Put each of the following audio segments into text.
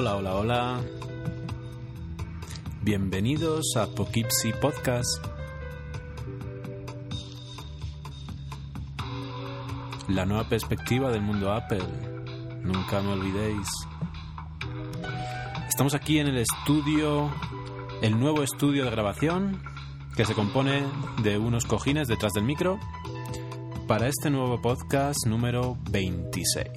Hola, hola, hola. Bienvenidos a Poughkeepsie Podcast. La nueva perspectiva del mundo Apple. Nunca me olvidéis. Estamos aquí en el estudio, el nuevo estudio de grabación, que se compone de unos cojines detrás del micro, para este nuevo podcast número 26.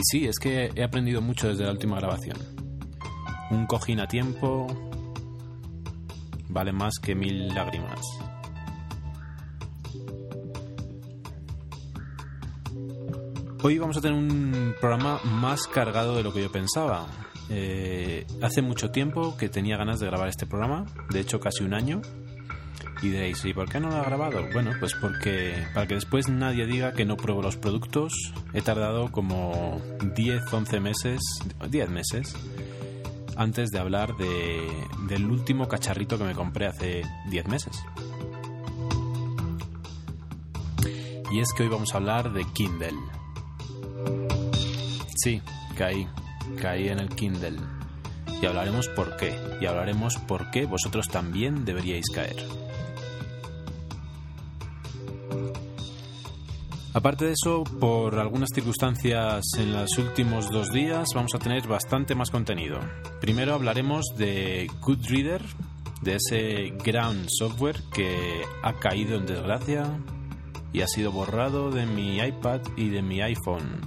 Y sí, es que he aprendido mucho desde la última grabación. Un cojín a tiempo vale más que mil lágrimas. Hoy vamos a tener un programa más cargado de lo que yo pensaba. Eh, hace mucho tiempo que tenía ganas de grabar este programa, de hecho casi un año. Y diréis, ¿y por qué no lo ha grabado? Bueno, pues porque para que después nadie diga que no pruebo los productos, he tardado como 10, 11 meses, 10 meses, antes de hablar de, del último cacharrito que me compré hace 10 meses. Y es que hoy vamos a hablar de Kindle. Sí, caí, caí en el Kindle. Y hablaremos por qué. Y hablaremos por qué vosotros también deberíais caer. Aparte de eso, por algunas circunstancias en los últimos dos días vamos a tener bastante más contenido. Primero hablaremos de Goodreader, de ese gran software que ha caído en desgracia y ha sido borrado de mi iPad y de mi iPhone.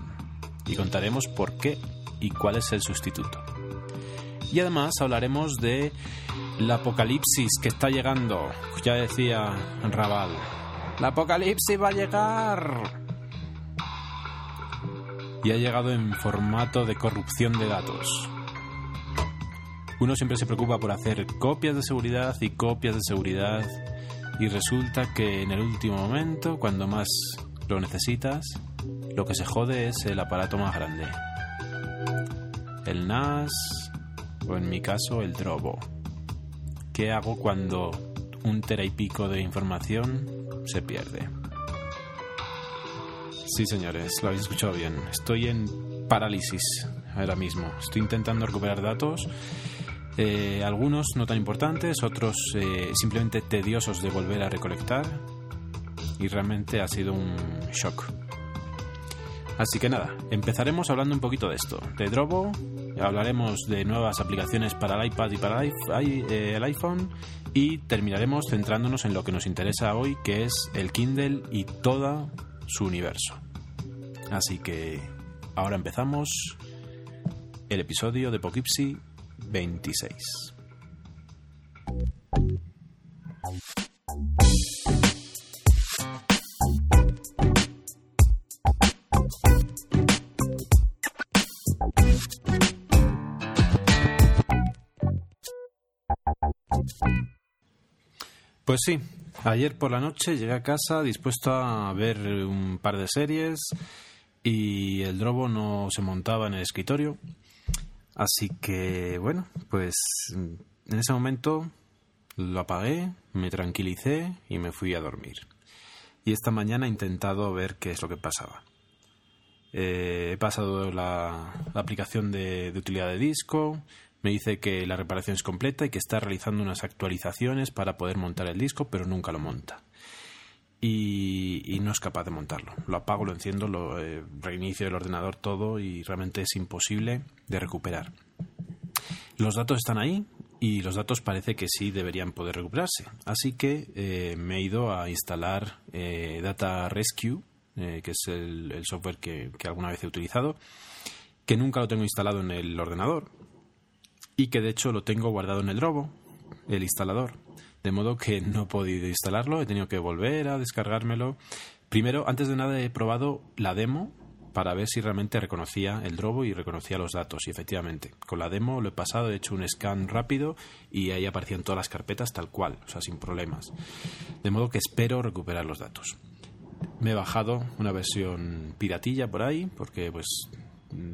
Y contaremos por qué y cuál es el sustituto. Y además hablaremos de la apocalipsis que está llegando, ya decía Raval. ¡La apocalipsis va a llegar! Y ha llegado en formato de corrupción de datos. Uno siempre se preocupa por hacer copias de seguridad y copias de seguridad y resulta que en el último momento, cuando más lo necesitas, lo que se jode es el aparato más grande. El NAS o en mi caso el Drobo. ¿Qué hago cuando un tera y pico de información se pierde. Sí, señores, lo habéis escuchado bien. Estoy en parálisis ahora mismo. Estoy intentando recuperar datos. Eh, algunos no tan importantes, otros eh, simplemente tediosos de volver a recolectar. Y realmente ha sido un shock. Así que nada, empezaremos hablando un poquito de esto. De Drobo, hablaremos de nuevas aplicaciones para el iPad y para eh, el iPhone y terminaremos centrándonos en lo que nos interesa hoy, que es el Kindle y todo su universo. Así que ahora empezamos el episodio de Poughkeepsie 26. Pues sí, ayer por la noche llegué a casa dispuesto a ver un par de series y el drobo no se montaba en el escritorio. Así que, bueno, pues en ese momento lo apagué, me tranquilicé y me fui a dormir. Y esta mañana he intentado ver qué es lo que pasaba. Eh, he pasado la, aplicación de, de utilidad de disco, me dice que la reparación es completa y que está realizando unas actualizaciones para poder montar el disco, pero nunca lo monta. Y, no es capaz de montarlo. Lo apago, lo enciendo, lo eh, reinicio el ordenador todo y realmente es imposible de recuperar. Los datos están ahí y los datos parece que sí deberían poder recuperarse. Así que eh, me he ido a instalar eh, Data Rescue, que es el, software que alguna vez he utilizado, que nunca lo tengo instalado en el ordenador, y que de hecho lo tengo guardado en el Drobo, el instalador. De modo que no he podido instalarlo, he tenido que volver a descargármelo. Primero, antes de nada, he probado la demo para ver si realmente reconocía el Drobo y reconocía los datos. Y efectivamente, con la demo lo he pasado, he hecho un scan rápido y ahí aparecían todas las carpetas tal cual, o sea, sin problemas. De modo que espero recuperar los datos. Me he bajado una versión piratilla por ahí, porque pues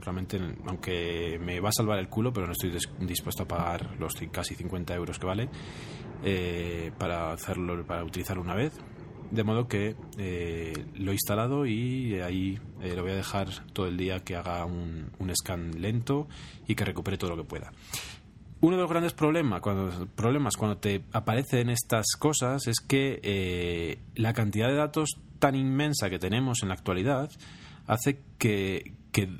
realmente, aunque me va a salvar el culo, pero no estoy dispuesto a pagar los casi 50 euros que vale eh, para hacerlo, para utilizarlo una vez. De modo que eh, lo he instalado y ahí eh, lo voy a dejar todo el día que haga un, scan lento y que recupere todo lo que pueda. Uno de los grandes problemas cuando, problemas cuando te aparecen estas cosas es que la cantidad de datos tan inmensa que tenemos en la actualidad hace que,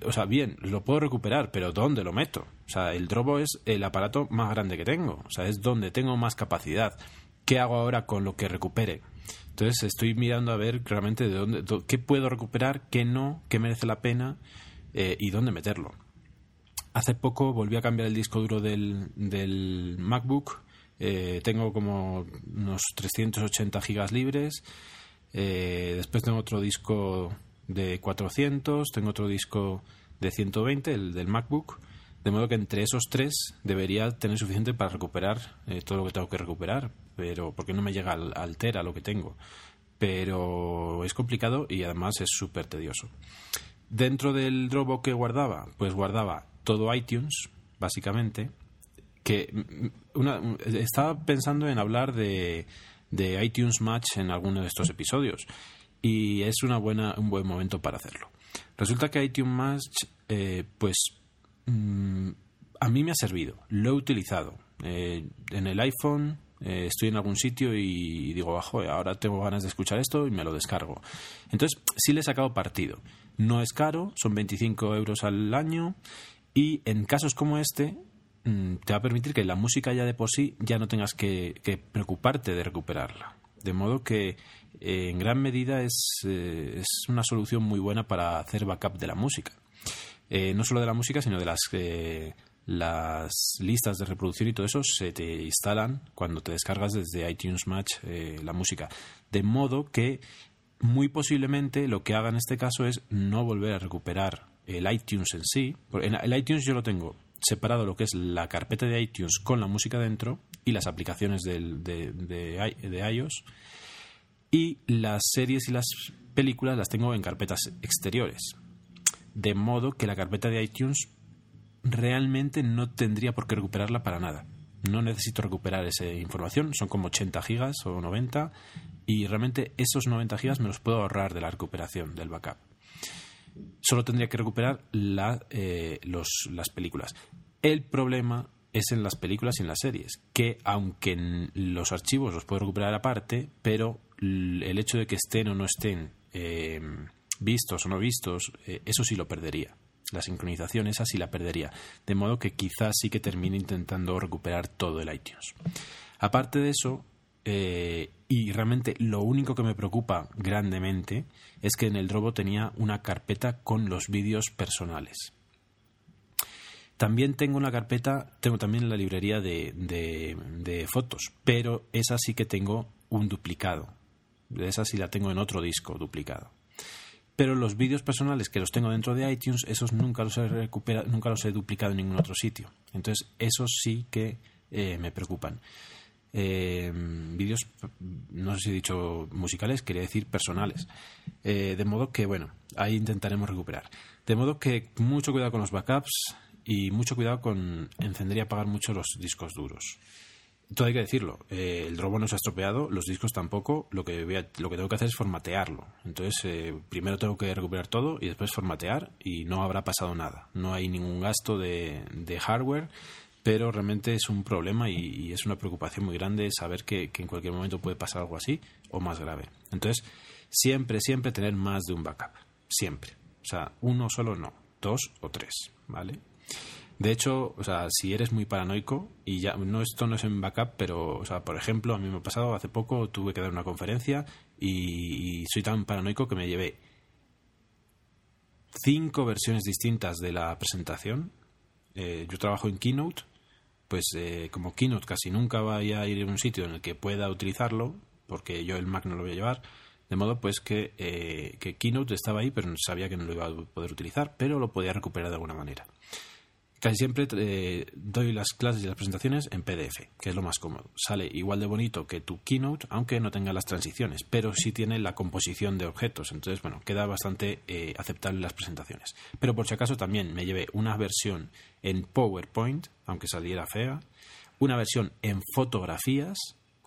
o sea, bien, lo puedo recuperar, pero ¿dónde lo meto? O sea, el Drobo es el aparato más grande que tengo, o sea, es donde tengo más capacidad. ¿Qué hago ahora con lo que recupere? Entonces estoy mirando a ver realmente de dónde, qué puedo recuperar, qué no, qué merece la pena eh, y dónde meterlo. Hace poco volví a cambiar el disco duro del, del MacBook. Eh, tengo como unos 380 gigas libres. Eh, después tengo otro disco de 400, tengo otro disco de 120, el del MacBook, de modo que entre esos tres debería tener suficiente para recuperar eh, todo lo que tengo que recuperar, pero porque no me llega al, al tera lo que tengo. Pero es complicado y además es súper tedioso. Dentro del Dropbox que guardaba, pues guardaba todo iTunes, básicamente, que mm, una, estaba pensando en hablar de, de iTunes Match en alguno de estos episodios y es una buena, un buen momento para hacerlo. Resulta que iTunes Match, eh, pues mm, a mí me ha servido, lo he utilizado. Eh, en el iPhone eh, estoy en algún sitio y, digo, bajo, ahora tengo ganas de escuchar esto y me lo descargo. Entonces, sí le he sacado partido. No es caro, son 25 euros al año y en casos como este mm, te va a permitir que la música ya de por sí ya no tengas que preocuparte de recuperarla. De modo que eh, en gran medida es, eh, es, una solución muy buena para hacer backup de la música. Eh, no solo de la música, sino de las, las listas de reproducción y todo eso se te instalan cuando te descargas desde iTunes Match la música. De modo que muy posiblemente lo que haga en este caso es no volver a recuperar el iTunes en sí. El iTunes yo lo tengo separado lo que es la carpeta de iTunes con la música dentro y las aplicaciones de, de, de, iOS. Y las series y las películas las tengo en carpetas exteriores. De modo que la carpeta de iTunes realmente no tendría por qué recuperarla para nada. No necesito recuperar esa información, son como 80 gigas o 90 y realmente esos 90 gigas me los puedo ahorrar de la recuperación del backup. Solo tendría que recuperar la, eh, los, las películas. El problema es en las películas y en las series, que aunque los archivos los puedo recuperar aparte, pero el hecho de que estén o no estén eh, vistos o no vistos, eh, eso sí lo perdería. La sincronización esa sí la perdería. De modo que quizás sí que termine intentando recuperar todo el iTunes. Aparte de eso, eh, y realmente lo único que me preocupa grandemente es que en el Drobo tenía una carpeta con los vídeos personales. También tengo una carpeta, tengo también la librería de, de, fotos, pero esa sí que tengo un duplicado. Esa sí la tengo en otro disco duplicado. Pero los vídeos personales que los tengo dentro de iTunes, esos nunca los he nunca los he duplicado en ningún otro sitio. Entonces, esos sí que eh, me preocupan. Eh, vídeos, no sé si he dicho musicales, quería decir personales. Eh, de modo que, bueno, ahí intentaremos recuperar. De modo que mucho cuidado con los backups, y mucho cuidado con encender y apagar mucho los discos duros. Todo hay que decirlo. Eh, el Drobo no se ha estropeado, los discos tampoco. Lo que, lo que tengo que hacer es formatearlo. Entonces, eh, primero tengo que recuperar todo y después formatear y no habrá pasado nada. No hay ningún gasto de, hardware, pero realmente es un problema y, es una preocupación muy grande saber que, que, en cualquier momento puede pasar algo así o más grave. Entonces, siempre, siempre tener más de un backup. Siempre. O sea, uno solo no, dos o tres, ¿vale? De hecho, o sea, si eres muy paranoico, y ya, no, esto no es en backup, pero, o sea, por ejemplo, a mí me ha pasado hace poco, tuve que dar una conferencia y, soy tan paranoico que me llevé cinco versiones distintas de la presentación. Eh, yo trabajo en Keynote pues como Keynote casi nunca vaya a ir a un sitio en el que pueda utilizarlo, porque yo el Mac no lo voy a llevar, de modo pues que, que Keynote estaba ahí, pero sabía que no lo iba a poder utilizar, pero lo podía recuperar de alguna manera. Casi siempre eh, doy las clases y las presentaciones en PDF, que es lo más cómodo. Sale igual de bonito que tu Keynote, aunque no tenga las transiciones, pero sí tiene la composición de objetos. Entonces, bueno, queda bastante eh, aceptable las presentaciones. Pero por si acaso también me llevé una versión en PowerPoint, aunque saliera fea, una versión en fotografías,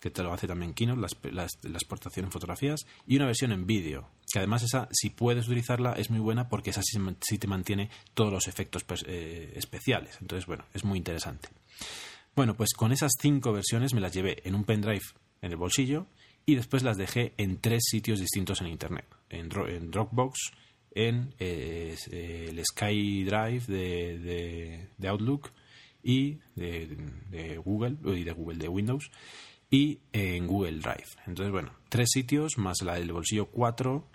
que te lo hace también Keynote, la, exportación en fotografías, y una versión en vídeo, que además esa, si puedes utilizarla, es muy buena porque esa sí, te mantiene todos los efectos pues, eh, especiales. Entonces, bueno, es muy interesante. Bueno, pues con esas cinco versiones me las llevé en un pendrive en el bolsillo y después las dejé en tres sitios distintos en Internet. En, Dropbox, en eh, el SkyDrive de, de, Outlook y de Google, y de Google, de Windows y en Google Drive. Entonces, bueno, tres sitios más la del bolsillo cuatro,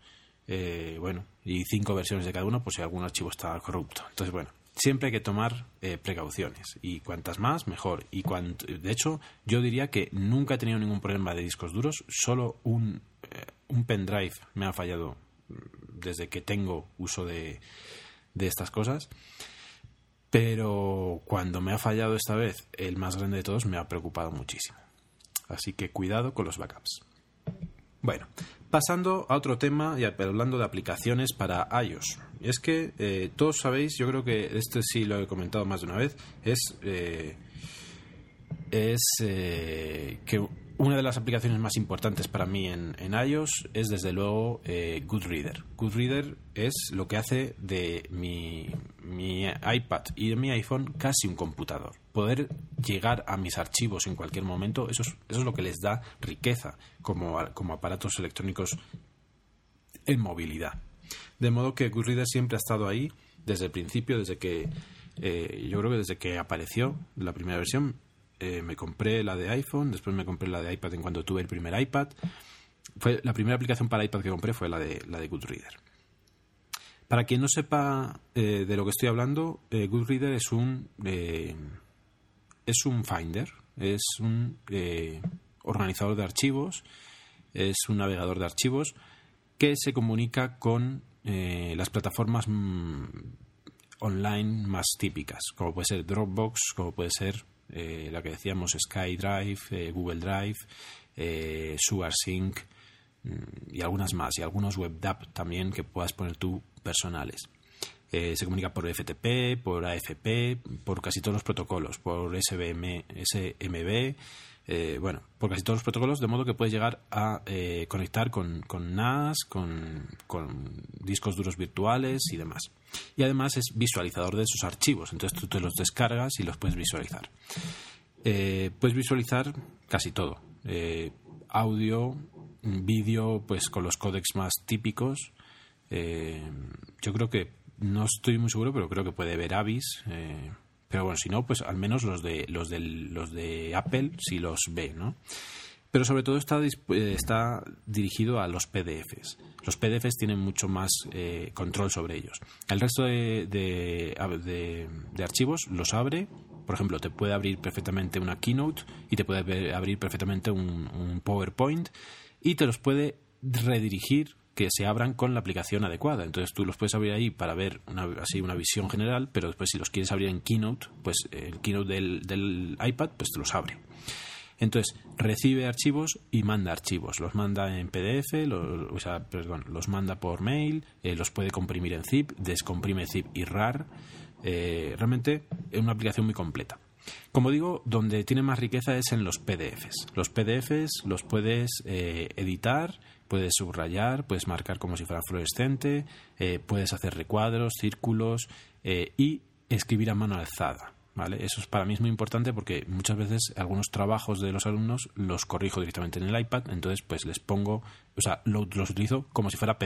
eh, bueno, y cinco versiones de cada uno, por si algún archivo está corrupto. Entonces, bueno, siempre hay que tomar eh, precauciones y cuantas más, mejor. Y de hecho, yo diría que nunca he tenido ningún problema de discos duros, solo un, eh, un pendrive me ha fallado desde que tengo uso de, de estas cosas. Pero cuando me ha fallado esta vez el más grande de todos, me ha preocupado muchísimo. Así que cuidado con los backups. Bueno, pasando a otro tema y hablando de aplicaciones para iOS. Es que eh, todos sabéis, yo creo que este sí lo he comentado más de una vez, es, eh, eh, que una de las aplicaciones más importantes para mí en, iOS es desde luego Goodreader. Goodreader es lo que hace de mi, iPad y mi iPhone casi un computador. Poder llegar a mis archivos en cualquier momento, eso es, eso es lo que les da riqueza como, como aparatos electrónicos en movilidad. De modo que Goodreader siempre ha estado ahí desde el principio, desde que eh, yo creo que desde que apareció la primera versión, eh, me compré la de iPhone, después me compré la de iPad en cuanto tuve el primer iPad. Fue, la primera aplicación para iPad que compré fue la de, la de Goodreader. Para quien no sepa eh, de lo que estoy hablando, eh, Goodreader es un, es un Finder, es un organizador de archivos, es un navegador de archivos que se comunica con las plataformas mm, online más típicas, como puede ser Dropbox, como puede ser eh, la que decíamos SkyDrive, eh, Google Drive, eh, SugarSync mm, y algunas más, y algunos WebDAV también que puedas poner tú personales. Eh, se comunica por FTP, por AFP, por casi todos los protocolos, por SBM, SMB, eh, bueno, por casi todos los protocolos, de modo que puedes llegar a eh, conectar con, NAS, con, discos duros virtuales y demás. Y además es visualizador de esos archivos, entonces tú te los descargas y los puedes visualizar. Puedes visualizar casi todo, audio, vídeo, pues con los códecs más típicos. Yo creo que, no estoy muy seguro, pero creo que puede ver Avis pero bueno, si no, pues al menos los de, los de, los de Apple sí los ve, ¿no? Pero sobre todo está, eh, está dirigido a los PDFs. Los PDFs tienen mucho más eh, control sobre ellos. El resto de, de, archivos los abre. Por ejemplo, te puede abrir perfectamente una Keynote y te puede abrir perfectamente un PowerPoint y te los puede redirigir que se abran con la aplicación adecuada. Entonces tú los puedes abrir ahí para ver una, así una visión general, pero después si los quieres abrir en Keynote, pues el Keynote del, iPad, pues te los abre. Entonces, recibe archivos y manda archivos. Los manda en PDF, o sea, perdón, los manda por mail, eh, los puede comprimir en zip, descomprime zip y RAR. Eh, realmente es una aplicación muy completa. Como digo, donde tiene más riqueza es en los PDFs. Los PDFs los puedes eh, editar puedes subrayar, puedes marcar como si fuera fluorescente, eh, puedes hacer recuadros, círculos eh, y escribir a mano alzada. ¿Vale? Eso es para mí es muy importante porque muchas veces algunos trabajos de los alumnos los corrijo directamente en el iPad, entonces pues les pongo, o sea, los utilizo como si fuera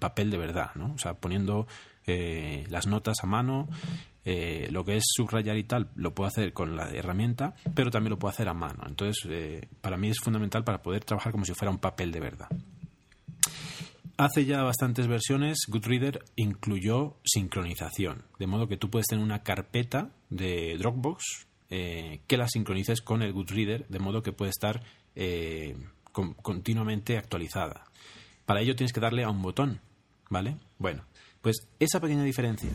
papel de verdad, ¿no? O sea, poniendo eh, las notas a mano, lo que es subrayar y tal, lo puedo hacer con la herramienta, pero también lo puedo hacer a mano. Entonces, para mí es fundamental para poder trabajar como si fuera un papel de verdad. Hace ya bastantes versiones, Goodreader incluyó sincronización, de modo que tú puedes tener una carpeta de Dropbox eh, que la sincronices con el Goodreader, de modo que puede estar eh, continuamente actualizada. Para ello tienes que darle a un botón, ¿vale? Bueno, pues esa pequeña diferencia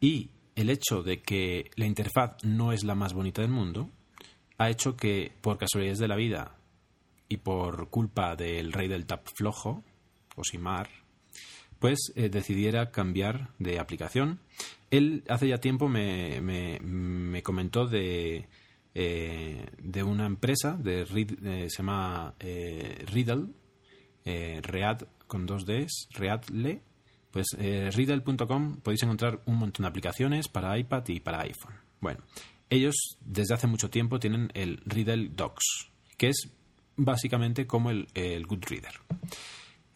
y el hecho de que la interfaz no es la más bonita del mundo ha hecho que, por casualidades de la vida y por culpa del rey del tap flojo, Osimar, pues eh, decidiera cambiar de aplicación. Él hace ya tiempo me, me, comentó de, eh, de una empresa, de, eh, se llama Riddle, Read con dos Ds, Readle. Pues Riddle.com podéis encontrar un montón de aplicaciones para iPad y para iPhone. Bueno, ellos desde hace mucho tiempo tienen el Riddle Docs, que es básicamente como el, el Goodreader.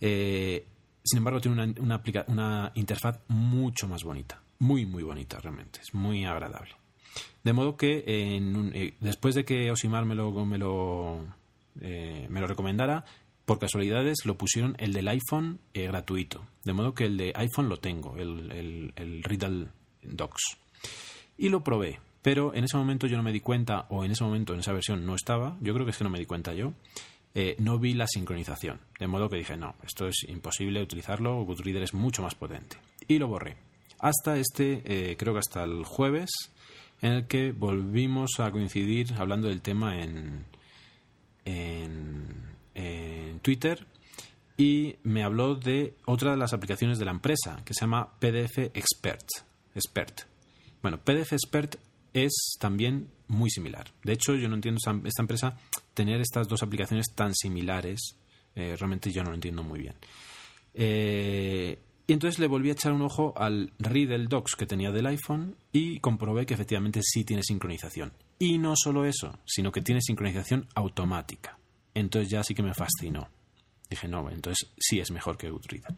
Eh, sin embargo, tiene una, una, una, interfaz mucho más bonita. Muy, muy bonita realmente. Es muy agradable. De modo que eh, después de que Osimar me lo, me, lo, eh, me lo recomendara, por casualidades lo pusieron el del iPhone eh, gratuito. De modo que el de iPhone lo tengo, el, el, el Riddle Docs. Y lo probé. Pero en ese momento yo no me di cuenta, o en ese momento en esa versión no estaba, yo creo que es que no me di cuenta yo, eh, no vi la sincronización. De modo que dije, no, esto es imposible utilizarlo, Goodreader es mucho más potente. Y lo borré. Hasta este, eh, creo que hasta el jueves, en el que volvimos a coincidir hablando del tema en, en, Twitter y me habló de otra de las aplicaciones de la empresa que se llama PDF Expert. Expert. Bueno, PDF Expert es también muy similar. De hecho, yo no entiendo esta empresa tener estas dos aplicaciones tan similares. Eh, realmente yo no lo entiendo muy bien. Eh, y entonces le volví a echar un ojo al Riddle Docs que tenía del iPhone y comprobé que efectivamente sí tiene sincronización. Y no solo eso, sino que tiene sincronización automática. Entonces ya sí que me fascinó. Dije, no, entonces sí es mejor que Goodreader.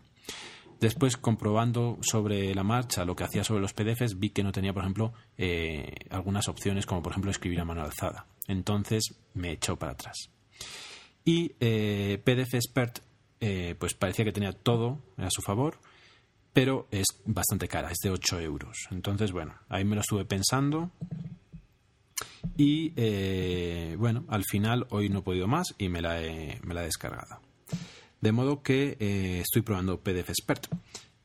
Después, comprobando sobre la marcha lo que hacía sobre los PDFs, vi que no tenía, por ejemplo, eh, algunas opciones como, por ejemplo, escribir a mano alzada. Entonces me echó para atrás. Y eh, PDF Expert, eh, pues parecía que tenía todo a su favor, pero es bastante cara, es de 8 euros. Entonces, bueno, ahí me lo estuve pensando. Y bueno, al final hoy no he podido más y me la me la he descargado. De modo que eh, estoy probando PDF Expert.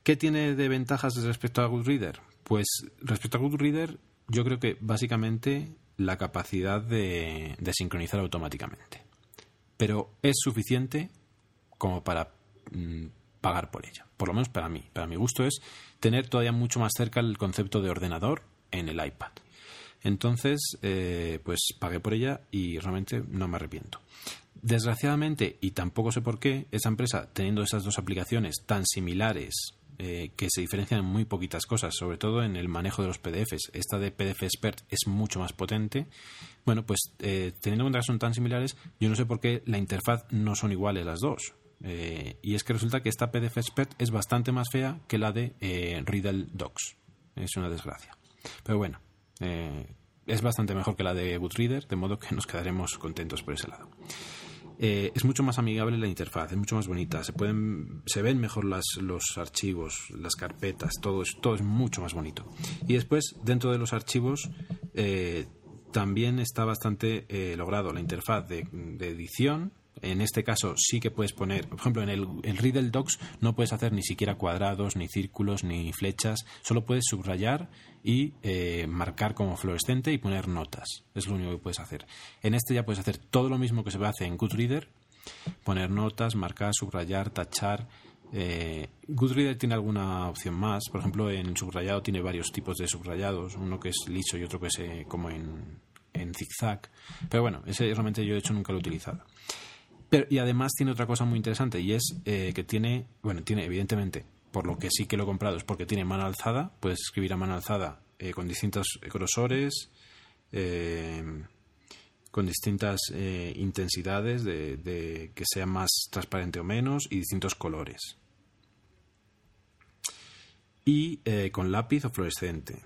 ¿Qué tiene de ventajas respecto a Goodreader? Pues respecto a Goodreader, yo creo que básicamente la capacidad de, sincronizar automáticamente. Pero es suficiente como para mm, pagar por ella. Por lo menos para mí. Para mi gusto es tener todavía mucho más cerca el concepto de ordenador en el iPad. Entonces, eh, pues pagué por ella y realmente no me arrepiento. Desgraciadamente, y tampoco sé por qué, esa empresa, teniendo esas dos aplicaciones tan similares, eh, que se diferencian en muy poquitas cosas, sobre todo en el manejo de los PDFs, esta de PDF Expert es mucho más potente. Bueno, pues eh, teniendo en cuenta que son tan similares, yo no sé por qué la interfaz no son iguales las dos. Eh, y es que resulta que esta PDF Expert es bastante más fea que la de Riddle Docs. Es una desgracia. Pero bueno, es bastante mejor que la de Goodreader, de modo que nos quedaremos contentos por ese lado. Eh, es mucho más amigable la interfaz, es mucho más bonita, se pueden, se ven mejor las, los archivos, las carpetas, todo es, todo es mucho más bonito. Y después, dentro de los archivos, eh, también está bastante eh, logrado la interfaz de, de edición en este caso sí que puedes poner, por ejemplo, en el, el, Riddle Docs no puedes hacer ni siquiera cuadrados, ni círculos, ni flechas, solo puedes subrayar y eh, marcar como fluorescente y poner notas. Es lo único que puedes hacer. En este ya puedes hacer todo lo mismo que se hace en Goodreader, poner notas, marcar, subrayar, tachar. Eh, Goodreader tiene alguna opción más, por ejemplo, en subrayado tiene varios tipos de subrayados, uno que es liso y otro que es eh, como en, en zigzag. Pero bueno, ese realmente yo de hecho nunca lo he utilizado y además tiene otra cosa muy interesante y es eh, que tiene, bueno, tiene evidentemente, por lo que sí que lo he comprado es porque tiene mano alzada, puedes escribir a mano alzada eh, con distintos grosores, eh, con distintas intensidades de, de, que sea más transparente o menos y distintos colores. Y con lápiz o fluorescente.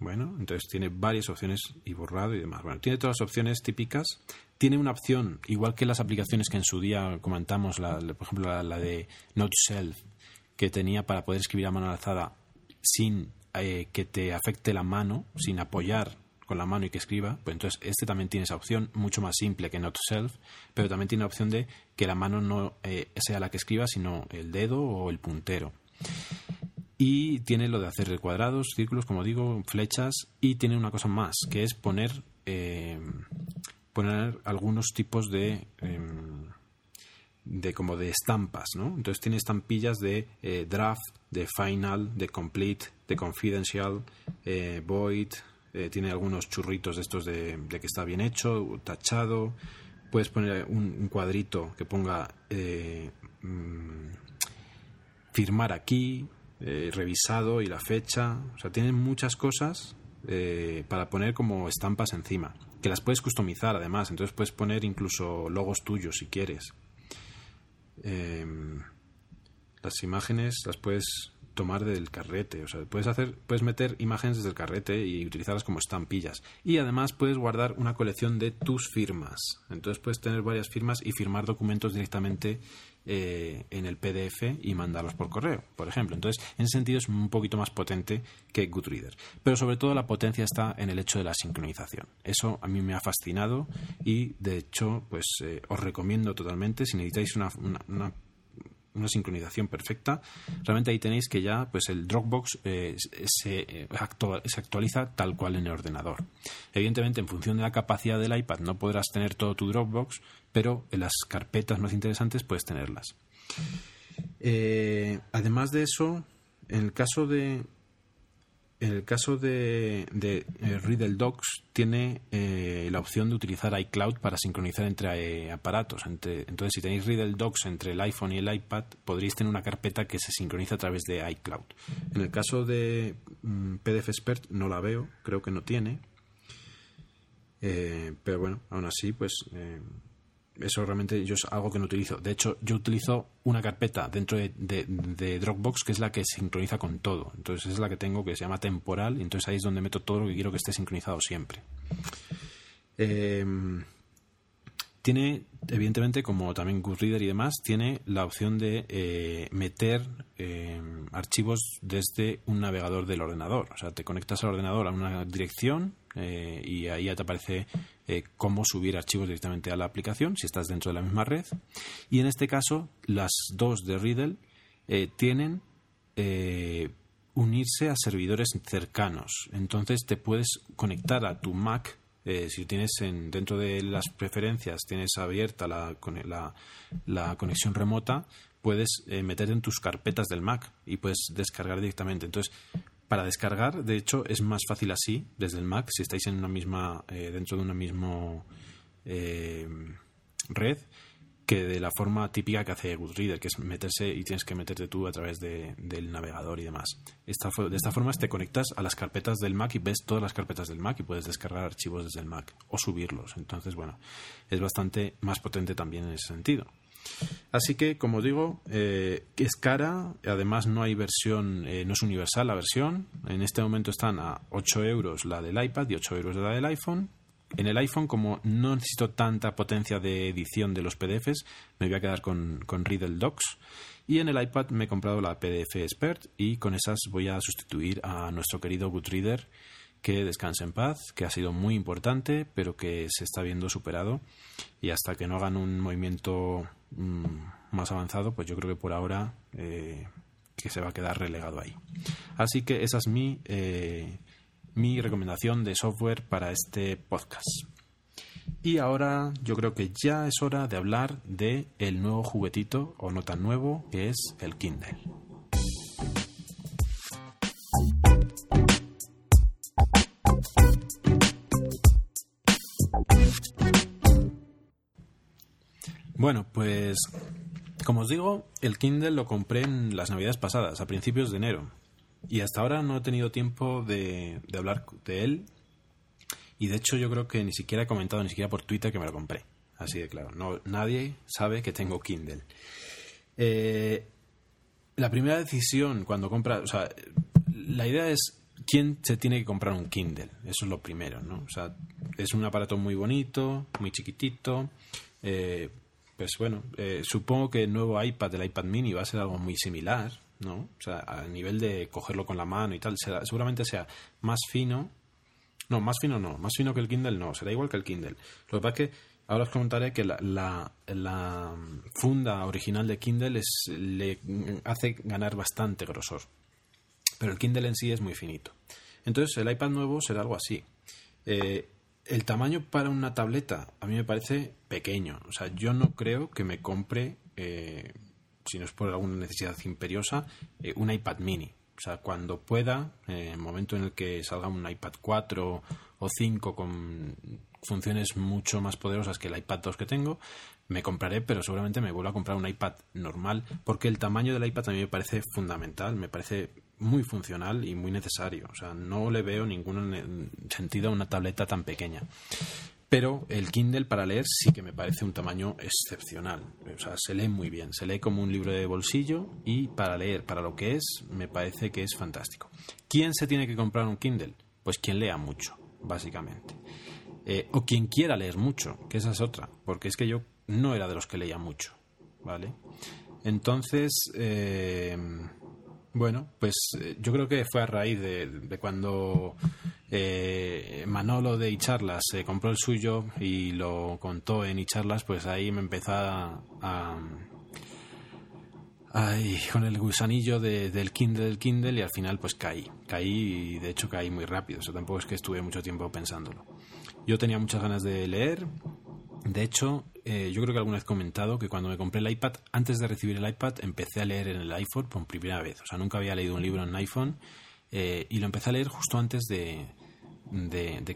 Bueno, entonces tiene varias opciones y borrado y demás. Bueno, tiene todas las opciones típicas. Tiene una opción, igual que las aplicaciones que en su día comentamos, la, por ejemplo la, de Note Self, que tenía para poder escribir a mano alzada sin eh, que te afecte la mano, sin apoyar con la mano y que escriba, pues entonces este también tiene esa opción, mucho más simple que Not Self, pero también tiene la opción de que la mano no eh, sea la que escriba, sino el dedo o el puntero. Y tiene lo de hacer cuadrados, círculos, como digo, flechas, y tiene una cosa más, que es poner, eh, poner algunos tipos de... Em, de como de estampas, ¿no? Entonces tiene estampillas de eh, draft, de final, de complete, de confidential, eh, void, eh, tiene algunos churritos de estos de, que está bien hecho, tachado. Puedes poner un, cuadrito que ponga mm, firmar aquí, revisado y la fecha. O sea, tienen muchas cosas para poner como estampas encima, que las puedes customizar además. Entonces puedes poner incluso logos tuyos si quieres. Em, las imágenes las puedes tomar del carrete, o sea, puedes hacer, puedes meter imágenes desde el carrete y utilizarlas como estampillas. Y además puedes guardar una colección de tus firmas. Entonces puedes tener varias firmas y firmar documentos directamente eh, en el PDF y mandarlos por correo, por ejemplo. Entonces, en ese sentido es un poquito más potente que Goodreader. Pero sobre todo la potencia está en el hecho de la sincronización. Eso a mí me ha fascinado y, de hecho, pues eh, os recomiendo totalmente, si necesitáis una, una sincronización perfecta. Realmente ahí tenéis que ya pues el Dropbox eh, se, se, actualiza tal cual en el ordenador. Evidentemente, en función de la capacidad del iPad no podrás tener todo tu Dropbox, pero en las carpetas más interesantes puedes tenerlas. Eh, además de eso, en el caso de el caso de, de eh, Riddle Docs tiene eh, la opción de utilizar iCloud para sincronizar entre aparatos. entonces, si tenéis Riddle Docs entre el iPhone y el iPad, podréis tener una carpeta que se sincroniza a través de iCloud. En el caso de mm, PDF Expert no la veo, creo que no tiene. pero bueno, aún así, pues eso realmente yo es algo que no utilizo. De hecho, yo utilizo una carpeta dentro de, Dropbox que es la que sincroniza con todo. Entonces es la que tengo que se llama temporal y entonces ahí es donde meto todo lo que quiero que esté sincronizado siempre. Em, tiene, evidentemente, como también Goodreader y demás, tiene la opción de eh, meter em, archivos desde un navegador del ordenador. O sea, te conectas al ordenador a una dirección eh, y ahí ya te aparece eh, cómo subir archivos directamente a la aplicación si estás dentro de la misma red. Y en este caso, las dos de Riddle eh, tienen unirse a servidores cercanos. Entonces te puedes conectar a tu Mac. si tienes en, dentro de las preferencias, tienes abierta la, la, conexión remota, puedes meterte en tus carpetas del Mac y puedes descargar directamente. Entonces, para descargar, de hecho, es más fácil así desde el Mac si estáis en una misma eh, dentro de una misma eh, red que de la forma típica que hace Goodreader, que es meterse y tienes que meterte tú a través del navegador y demás. Esta, de esta forma te conectas a las carpetas del Mac y ves todas las carpetas del Mac y puedes descargar archivos desde el Mac o subirlos. Entonces, bueno, es bastante más potente también en ese sentido. Así que, como digo, eh, es cara, además no hay versión, eh, no es universal la versión. En este momento están a 8 euros la del iPad y 8 euros la del iPhone. En el iPhone, como no necesito tanta potencia de edición de los PDFs, me voy a quedar con, con Riddle Docs. Y en el iPad me he comprado la PDF Expert y con esas voy a sustituir a nuestro querido Goodreader que descanse en paz, que ha sido muy importante, pero que se está viendo superado. Y hasta que no hagan un movimiento mm, más avanzado, pues yo creo que por ahora eh, que se va a quedar relegado ahí. Así que esa es mi, eh, mi recomendación de software para este podcast. Y ahora yo creo que ya es hora de hablar de el nuevo juguetito o no tan nuevo que es el Kindle. Bueno, pues como os digo, el Kindle lo compré en las navidades pasadas, a principios de enero. Y hasta ahora no he tenido tiempo de, hablar de él. Y de hecho yo creo que ni siquiera he comentado, ni siquiera por Twitter que me lo compré. Así de claro. No, nadie sabe que tengo Kindle. Eh, la primera decisión cuando compras... O sea, la idea es quién se tiene que comprar un Kindle. Eso es lo primero, ¿no? O sea, es un aparato muy bonito, muy chiquitito. Eh, pues bueno, eh, supongo que el nuevo iPad, el iPad mini, va a ser algo muy similar, ¿no? O sea, a nivel de cogerlo con la mano y tal, seguramente sea más fino, No, más fino no. Más fino que el Kindle no. Será igual que el Kindle. Lo que pasa es que ahora os comentaré que la, la, funda original de Kindle es, le hace ganar bastante grosor. Pero el Kindle en sí es muy finito. Entonces el iPad nuevo será algo así. Eh, el tamaño para una tableta a mí me parece pequeño. O sea, yo no creo que me compre, eh, si no es por alguna necesidad imperiosa, eh, un iPad mini. O sea, cuando pueda, en el momento en el que salga un iPad 4 o 5 con funciones mucho más poderosas que el iPad 2 que tengo, me compraré, pero seguramente me vuelvo a comprar un iPad normal, porque el tamaño del iPad a mí me parece fundamental, me parece muy funcional y muy necesario. O sea, no le veo ningún sentido a una tableta tan pequeña. Pero el Kindle para leer sí que me parece un tamaño excepcional. O sea, se lee muy bien. Se lee como un libro de bolsillo y para leer, para lo que es, me parece que es fantástico. ¿Quién se tiene que comprar un Kindle? Pues quien lea mucho, básicamente. Eh, o quien quiera leer mucho, que esa es otra. Porque es que yo no era de los que leía mucho. ¿Vale? Entonces, eh, bueno, pues eh, yo creo que fue a raíz de, cuando eh, Manolo de Icharlas se compró el suyo y lo contó en Icharlas, pues ahí me empezó a, con el gusanillo del Kindle del Kindle y al final pues caí. Caí y de hecho caí muy rápido. Eso tampoco es que estuve mucho tiempo pensándolo. Yo tenía muchas ganas de leer. De hecho, eh, yo creo que alguna vez he comentado que cuando me compré el iPad, antes de recibir el iPad, empecé a leer en el iPhone por primera vez. O sea, nunca había leído un libro en iPhone eh, y lo empecé a leer justo antes de,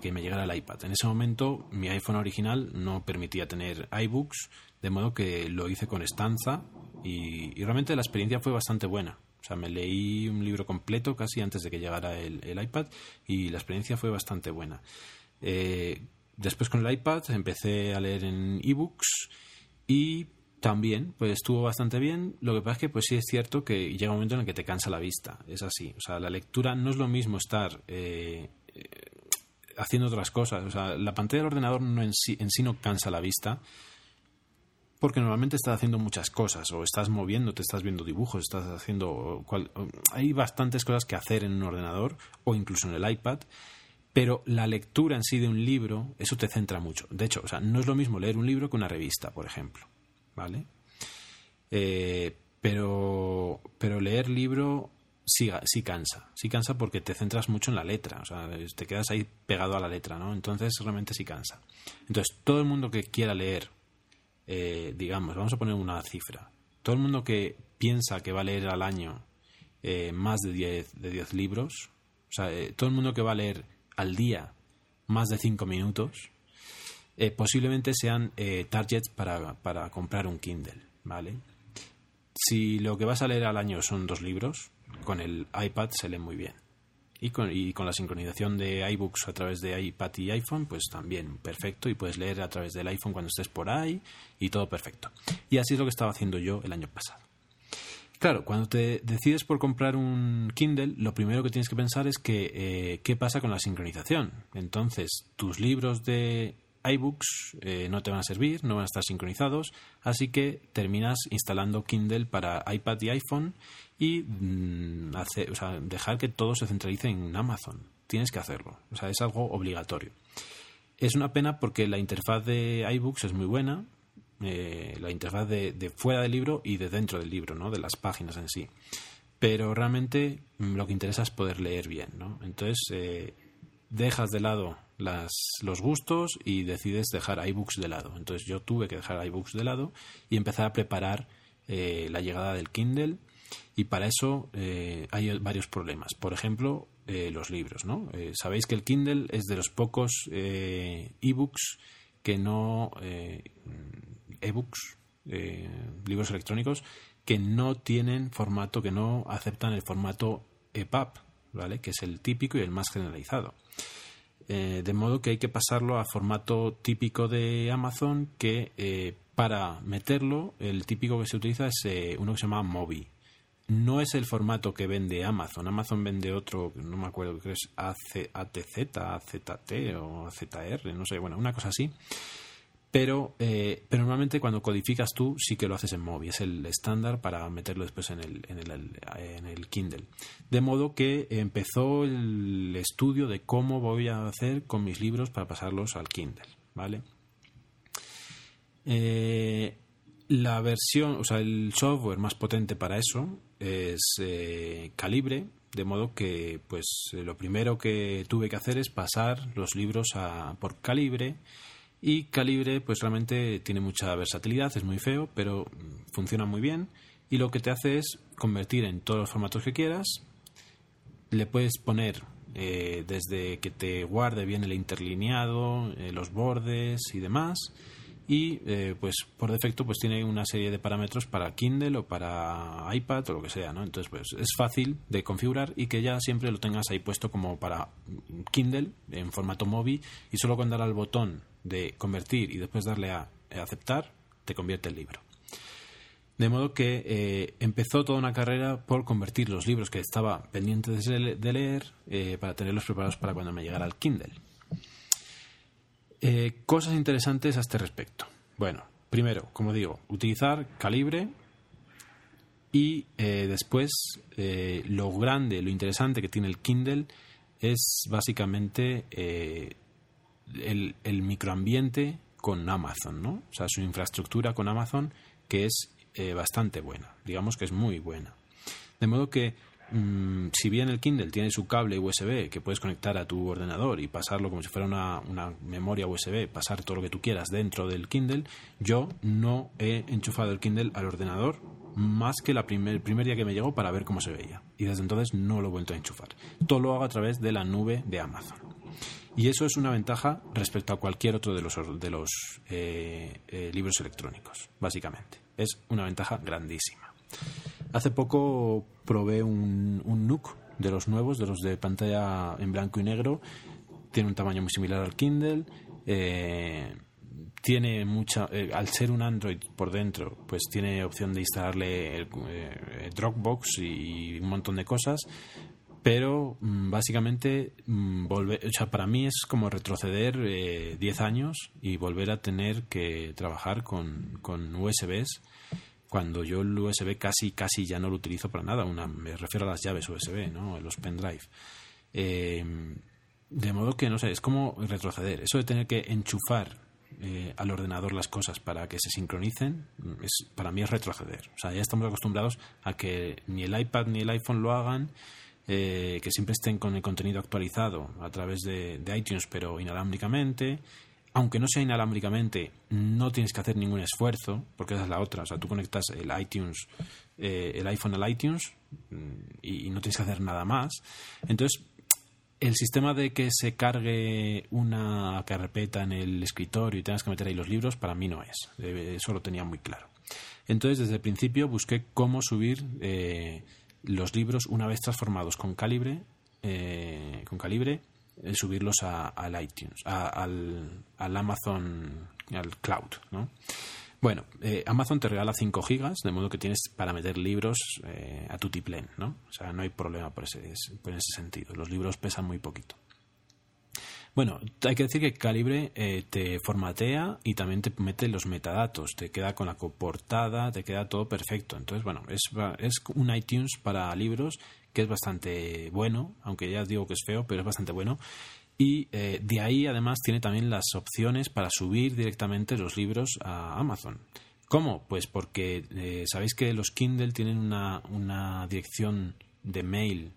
que me llegara el iPad. En ese momento, mi iPhone original no permitía tener iBooks, de modo que lo hice con estanza y, realmente la experiencia fue bastante buena. O sea, me leí un libro completo casi antes de que llegara el, el iPad y la experiencia fue bastante buena. Eh, después con el iPad empecé a leer en ebooks y también pues estuvo bastante bien. Lo que pasa es que pues sí es cierto que llega un momento en el que te cansa la vista. Es así. O sea la lectura no es lo mismo estar eh, eh, haciendo otras cosas. O sea la pantalla del ordenador no en sí, en sí no cansa la vista porque normalmente estás haciendo muchas cosas o estás moviendo, te estás viendo dibujos, estás haciendo hay bastantes cosas que hacer en un ordenador o incluso en el iPad pero la lectura en sí de un libro, eso te centra mucho. De hecho, o sea, no es lo mismo leer un libro que una revista, por ejemplo. ¿Vale? Eh, pero, pero leer libro sí, sí cansa. Sí cansa porque te centras mucho en la letra. O sea, te quedas ahí pegado a la letra, ¿no? Entonces realmente sí cansa. Entonces, todo el mundo que quiera leer, eh, digamos, vamos a poner una cifra. Todo el mundo que piensa que va a leer al año eh, más de 10 de diez libros, o sea, todo el mundo que va a leer al día más de 5 minutos, eh, posiblemente sean eh, targets para, para, comprar un Kindle, ¿vale? Si lo que vas a leer al año son dos libros, con el iPad se lee muy bien. Y con, y con la sincronización de iBooks a través de iPad y iPhone, pues también perfecto. Y puedes leer a través del iPhone cuando estés por ahí y todo perfecto. Y así es lo que estaba haciendo yo el año pasado. Claro, cuando te decides por comprar un Kindle, lo primero que tienes que pensar es que eh, qué pasa con la sincronización. Entonces, tus libros de iBooks eh, no te van a servir, no van a estar sincronizados, así que terminas instalando Kindle para iPad y iPhone y mm, dejar que todo se centralice en Amazon. Tienes que hacerlo, o sea, es algo obligatorio. Es una pena porque la interfaz de iBooks es muy buena, eh, la interfaz de, fuera del libro y de dentro del libro, ¿no? de las páginas en sí. Pero realmente mm, lo que interesa es poder leer bien. ¿no? Entonces, eh, dejas de lado las, los gustos y decides dejar iBooks de lado. Entonces, yo tuve que dejar iBooks de lado y empezar a preparar eh, la llegada del Kindle. Y para eso hay varios problemas. Por ejemplo, los libros. ¿no? Sabéis que el Kindle es de los pocos ebooks que no ebooks, eh, libros electrónicos, que no tienen formato, que no aceptan el formato EPUB, ¿vale? que es el típico y el más generalizado. Eh, de modo que hay que pasarlo a formato típico de Amazon, que eh, para meterlo, el típico que se utiliza es uno que se llama Mobi. No es el formato que vende Amazon. Amazon vende otro, no me acuerdo, creo que es ATZ, AZT o AZR, no sé, bueno, una cosa así pero, eh, pero normalmente cuando codificas tú sí que lo haces en Mobi, es el estándar para meterlo después en el, Kindle. De modo que empezó el estudio de cómo voy a hacer con mis libros para pasarlos al Kindle, ¿vale? Eh, la versión, o sea, el software más potente para eso es eh, Calibre, de modo que, pues, lo primero que tuve que hacer es pasar los libros por Calibre y Calibre, pues realmente tiene mucha versatilidad, es muy feo, pero funciona muy bien. Y lo que te hace es convertir en todos los formatos que quieras. Le puedes poner eh, desde que te guarde bien el interlineado, eh, los bordes y demás. Y eh, pues por defecto pues tiene una serie de parámetros para Kindle o para iPad o lo que sea, ¿no? Entonces pues es fácil de configurar y que ya siempre lo tengas ahí puesto como para Kindle en formato móvil y solo con dar al botón de convertir y después darle a, aceptar, te convierte el libro. De modo que eh, empezó toda una carrera por convertir los libros que estaba pendiente de leer eh, para tenerlos preparados para cuando me llegara el Kindle. Eh, cosas interesantes a este respecto. Bueno, primero, como digo, utilizar calibre y después lo grande, lo interesante que tiene el Kindle es básicamente el, el, microambiente con Amazon, ¿no? O sea, su infraestructura con Amazon que es eh, bastante buena, digamos que es muy buena. De modo que mm, si bien el Kindle tiene su cable USB que puedes conectar a tu ordenador y pasarlo como si fuera una, memoria USB, pasar todo lo que tú quieras dentro del Kindle, yo no he enchufado el Kindle al ordenador más que la el primer día que me llegó para ver cómo se veía. Y desde entonces no lo he vuelto a enchufar. Todo lo hago a través de la nube de Amazon. Y eso es una ventaja respecto a cualquier otro de los, de los eh, eh, libros electrónicos, básicamente. Es una ventaja grandísima. Hace poco probé un, un NUC de los nuevos, de los de pantalla en blanco y negro. Tiene un tamaño muy similar al Kindle. Eh, tiene mucha al ser un Android por dentro pues tiene opción de instalarle el, Dropbox y un montón de cosas pero mm, básicamente mm, volver, o sea, para mí es como retroceder 10 eh, años y volver a tener que trabajar con, con USBs cuando yo el USB casi casi ya no lo utilizo para nada. Una, me refiero a las llaves USB no los pendrive. Eh, de modo que no sé es como retroceder. Eso de tener que enchufar eh, al ordenador las cosas para que se sincronicen mm, es para mí es retroceder. O sea ya estamos acostumbrados a que ni el iPad ni el iPhone lo hagan eh, que siempre estén con el contenido actualizado a través de, iTunes, pero inalámbricamente. Aunque no sea inalámbricamente, no tienes que hacer ningún esfuerzo, porque esa es la otra. O sea, tú conectas el iTunes, eh, el iPhone al iTunes mm, y, no tienes que hacer nada más. Entonces, el sistema de que se cargue una carpeta en el escritorio y tengas que meter ahí los libros, para mí no es. Eh, eso lo tenía muy claro. Entonces, desde el principio busqué cómo subir los libros, una vez transformados con calibre, eh, con calibre, eh, subirlos a, al iTunes, al, al, Amazon, al cloud, ¿no? Bueno, eh, Amazon te regala 5 gigas, de modo que tienes para meter libros a tu tiplén, ¿no? O sea, no hay problema por ese, por ese sentido. Los libros pesan muy poquito. Bueno, hay que decir que Calibre eh, te formatea y también te mete los metadatos, te queda con la portada, te queda todo perfecto. Entonces, bueno, es, es un iTunes para libros que es bastante bueno, aunque ya digo que es feo, pero es bastante bueno. Y eh, de ahí además tiene también las opciones para subir directamente los libros a Amazon. ¿Cómo? Pues porque eh, sabéis que los Kindle tienen una, una dirección de mail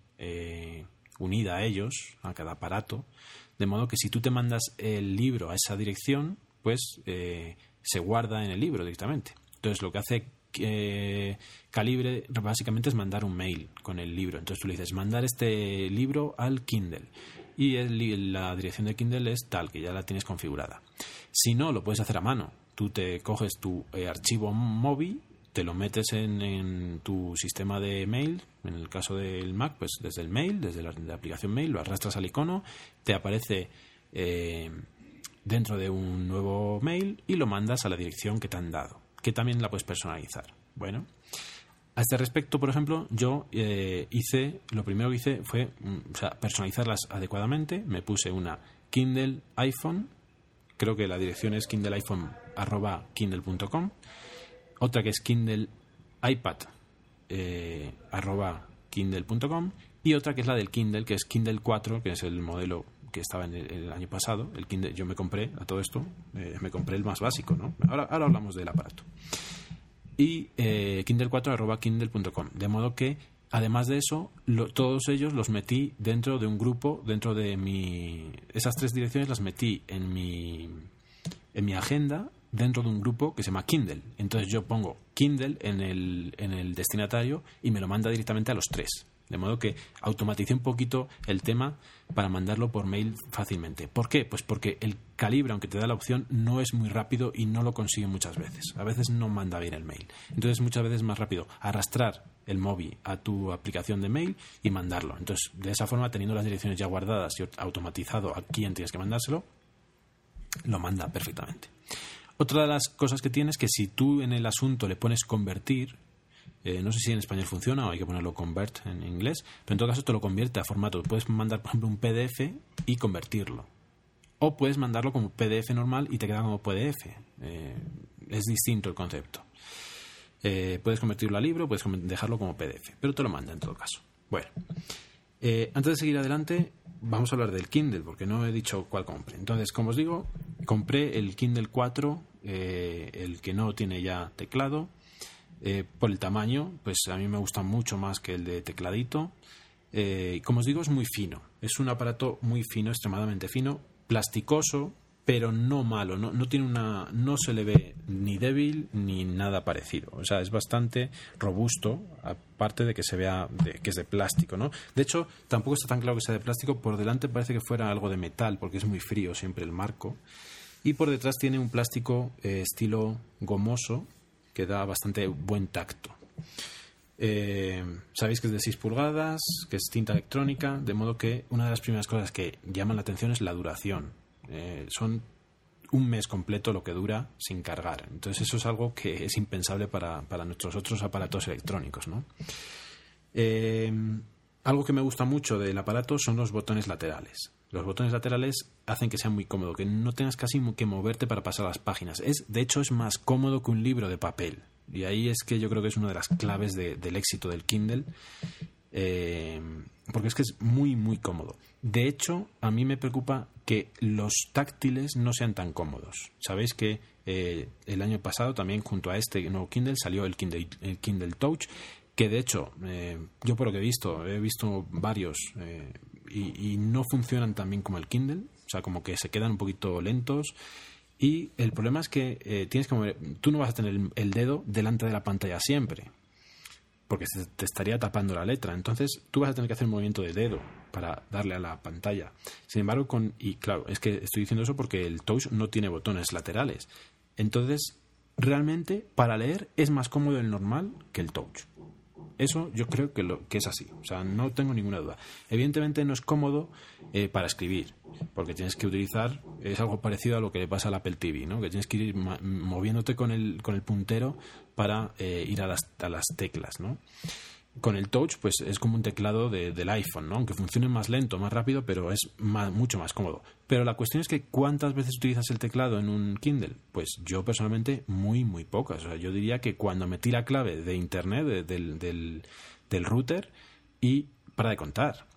unida a ellos, a cada aparato, de modo que si tú te mandas el libro a esa dirección, pues eh, se guarda en el libro directamente. Entonces lo que hace eh, Calibre básicamente es mandar un mail con el libro. Entonces tú le dices, mandar este libro al Kindle. Y la dirección de Kindle es tal, que ya la tienes configurada. Si no, lo puedes hacer a mano. Tú te coges tu eh, archivo móvil te lo metes en, tu sistema de mail, en el caso del Mac, pues desde el mail, desde la, aplicación mail, lo arrastras al icono, te aparece eh, dentro de un nuevo mail y lo mandas a la dirección que te han dado, que también la puedes personalizar. Bueno, a este respecto, por ejemplo, yo eh, hice, lo primero que hice fue mm, personalizarlas adecuadamente, me puse una Kindle iPhone. Creo que la dirección es kindleiphone.kindle.com, otra que es Kindle iPad eh, kindle.com y otra que es la del Kindle, que es Kindle 4, que es el modelo que estaba en el, año pasado. El Kindle, yo me compré a todo esto, eh, me compré el más básico, ¿no? Ahora, ahora hablamos del aparato. Y eh, Kindle 4 arroba kindle.com. De modo que, además de eso, todos ellos los metí dentro de un grupo, dentro de mi... Esas tres direcciones las metí en mi, en mi agenda dentro de un grupo que se llama Kindle. Entonces yo pongo Kindle en el, en el destinatario y me lo manda directamente a los tres. De modo que automaticé un poquito el tema para mandarlo por mail fácilmente. ¿Por qué? Pues porque el calibre, aunque te da la opción, no es muy rápido y no lo consigue muchas veces. A veces no manda bien el mail. Entonces muchas veces es más rápido arrastrar el móvil a tu aplicación de mail y mandarlo. Entonces, de esa forma, teniendo las direcciones ya guardadas y automatizado a quién tienes que mandárselo, lo manda perfectamente. Otra de las cosas que tienes es que si tú en el asunto le pones convertir, eh, no sé si en español funciona o hay que ponerlo convert en inglés, pero en todo caso te lo convierte a formato. Puedes mandar, por ejemplo, un PDF y convertirlo. O puedes mandarlo como PDF normal y te queda como PDF. Eh, es distinto el concepto. Eh, puedes convertirlo a libro, puedes dejarlo como PDF, pero te lo manda en todo caso. Bueno, antes de seguir adelante, vamos a hablar del Kindle, porque no he dicho cuál compré. Entonces, como os digo, compré el Kindle 4, el que no tiene ya teclado eh, por el tamaño, pues a mí me gusta mucho más que el de tecladito. Eh, como os digo, es muy fino. Es un aparato muy fino, extremadamente fino, plasticoso, pero no malo. No, no, tiene una, no se le ve ni débil ni nada parecido. O sea, es bastante robusto, aparte de que se vea que es de plástico, ¿no? De hecho, tampoco está tan claro que sea de plástico. Por delante parece que fuera algo de metal, porque es muy frío siempre el marco. Y por detrás tiene un plástico eh, estilo gomoso, que da bastante buen tacto. Eh, sabéis que es de 6 pulgadas, que es tinta electrónica, de modo que una de las primeras cosas que llaman la atención es la duración. Eh, son un mes completo lo que dura sin cargar. Entonces eso es algo que es impensable para, nuestros otros aparatos electrónicos. ¿no? Eh, algo que me gusta mucho del aparato son los botones laterales. Los botones laterales hacen que sea muy cómodo, que no tengas casi que moverte para pasar las páginas. Es, de hecho, es más cómodo que un libro de papel. Y ahí es que yo creo que es una de las claves del éxito del Kindle. Eh, porque es que es muy, muy cómodo. De hecho, a mí me preocupa que los táctiles no sean tan cómodos. Sabéis que eh, el año pasado también junto a este nuevo Kindle salió el Kindle, el Kindle Touch, que de hecho, eh, yo por lo que he visto, he visto varios y, no funcionan tan bien como el Kindle, o sea, como que se quedan un poquito lentos. Y el problema es que eh, tienes que mover, tú no vas a tener el, dedo delante de la pantalla siempre, porque te estaría tapando la letra. Entonces tú vas a tener que hacer un movimiento de dedo para darle a la pantalla. Sin embargo, con, y claro, es que estoy diciendo eso porque el touch no tiene botones laterales. Entonces, realmente para leer es más cómodo el normal que el touch. Eso yo creo que, lo, que es así, o sea, no tengo ninguna duda. Evidentemente no es cómodo eh, para escribir, porque tienes que utilizar, es algo parecido a lo que le pasa al Apple TV, ¿no? que tienes que ir moviéndote con el, con el puntero para eh, ir a las, a las teclas. ¿no? Con el touch pues es como un teclado del iPhone, ¿no? Aunque funcione más lento, más rápido, pero es mucho más cómodo. Pero la cuestión es que ¿cuántas veces utilizas el teclado en un Kindle? Pues yo personalmente muy, muy pocas. O sea, yo diría que cuando metí la clave de Internet, del, del, del router, y para de contar.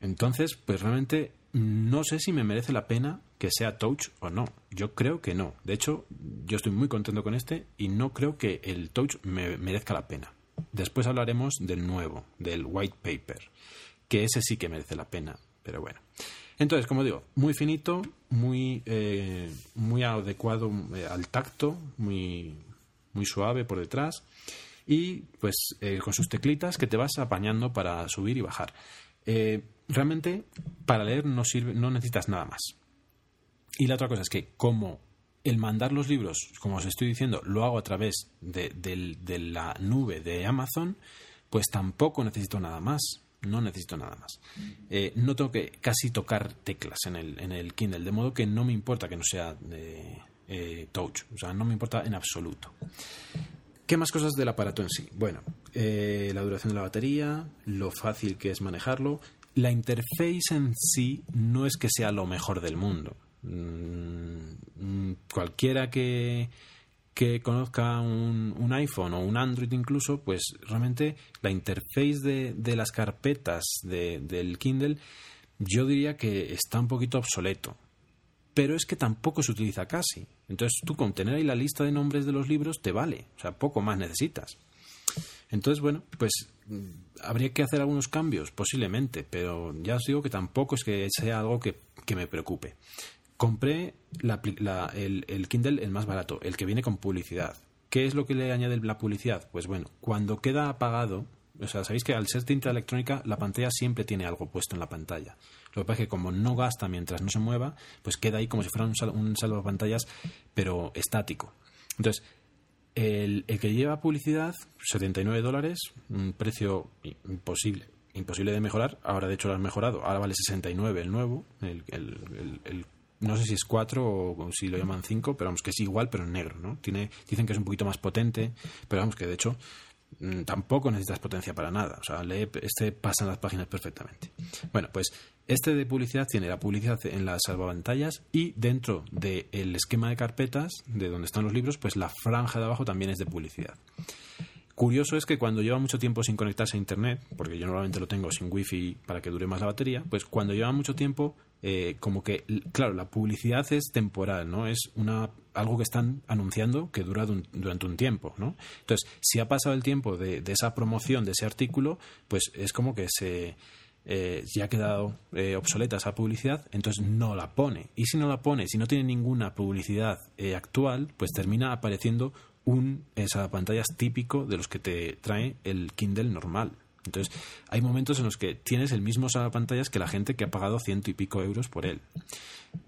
Entonces, pues realmente no sé si me merece la pena que sea touch o no. Yo creo que no. De hecho, yo estoy muy contento con este y no creo que el touch me merezca la pena. Después hablaremos del nuevo, del white paper, que ese sí que merece la pena, pero bueno. Entonces, como digo, muy finito, muy, eh, muy adecuado eh, al tacto, muy, muy suave por detrás y pues eh, con sus teclitas que te vas apañando para subir y bajar. realmente para leer no sirve, no necesitas nada más. Y la otra cosa es que como el mandar los libros, como os estoy diciendo, lo hago a través de, la nube de Amazon, pues tampoco necesito nada más. No necesito nada más. Eh, no tengo que casi tocar teclas en el, en el Kindle, de modo que no me importa que no sea de, eh, touch, o sea, no me importa en absoluto. ¿Qué más cosas del aparato en sí? Bueno, eh, la duración de la batería, lo fácil que es manejarlo. La interface en sí no es que sea lo mejor del mundo Mm, cualquiera que, que conozca un, un, iPhone o un Android incluso, pues realmente la interface de, de las carpetas de, del Kindle yo diría que está un poquito obsoleto. Pero es que tampoco se utiliza casi. Entonces tú con tener ahí la lista de nombres de los libros te vale. O sea, poco más necesitas. Entonces, bueno, pues mm, habría que hacer algunos cambios, posiblemente, pero ya os digo que tampoco es que sea algo que, me preocupe. Compré el, el, Kindle el más barato, el que viene con publicidad. ¿Qué es lo que le añade la publicidad? Pues bueno, cuando queda apagado, o sea, sabéis que al ser tinta electrónica la pantalla siempre tiene algo puesto en la pantalla. Lo que pasa es que como no gasta mientras no se mueva, pues queda ahí como si fuera un, sal, un salvapantallas, pero estático. Entonces, el, que lleva publicidad, 79 dólares, un precio imposible, imposible de mejorar. Ahora, de hecho, lo han mejorado. Ahora vale 69 el nuevo. El, el, no sé si es 4 o si lo llaman 5, pero vamos, que es igual, pero en negro. ¿no? Tiene, dicen que es un poquito más potente, pero vamos, que de hecho Mm, tampoco necesitas potencia para nada. O sea, lee, este pasa en las páginas perfectamente. Bueno, pues este de publicidad tiene la publicidad en las salvapantallas y dentro del esquema de carpetas, de donde están los libros, pues la franja de abajo también es de publicidad. Curioso es que cuando lleva mucho tiempo sin conectarse a Internet, porque yo normalmente lo tengo sin wifi para que dure más la batería, pues cuando lleva mucho tiempo, eh, como que, claro, la publicidad es temporal, ¿no? Es una algo que están anunciando que dura durante un tiempo, ¿no? Entonces, si ha pasado el tiempo de, esa promoción, de ese artículo, pues es como que se... Eh, ya ha quedado eh, obsoleta esa publicidad, entonces no la pone. Y si no la pone, si no tiene ninguna publicidad actual, pues termina apareciendo un pantallas típico de los que te trae el Kindle normal. Entonces, hay momentos en los que tienes el mismo pantallas que la gente que ha pagado ciento y pico euros por él.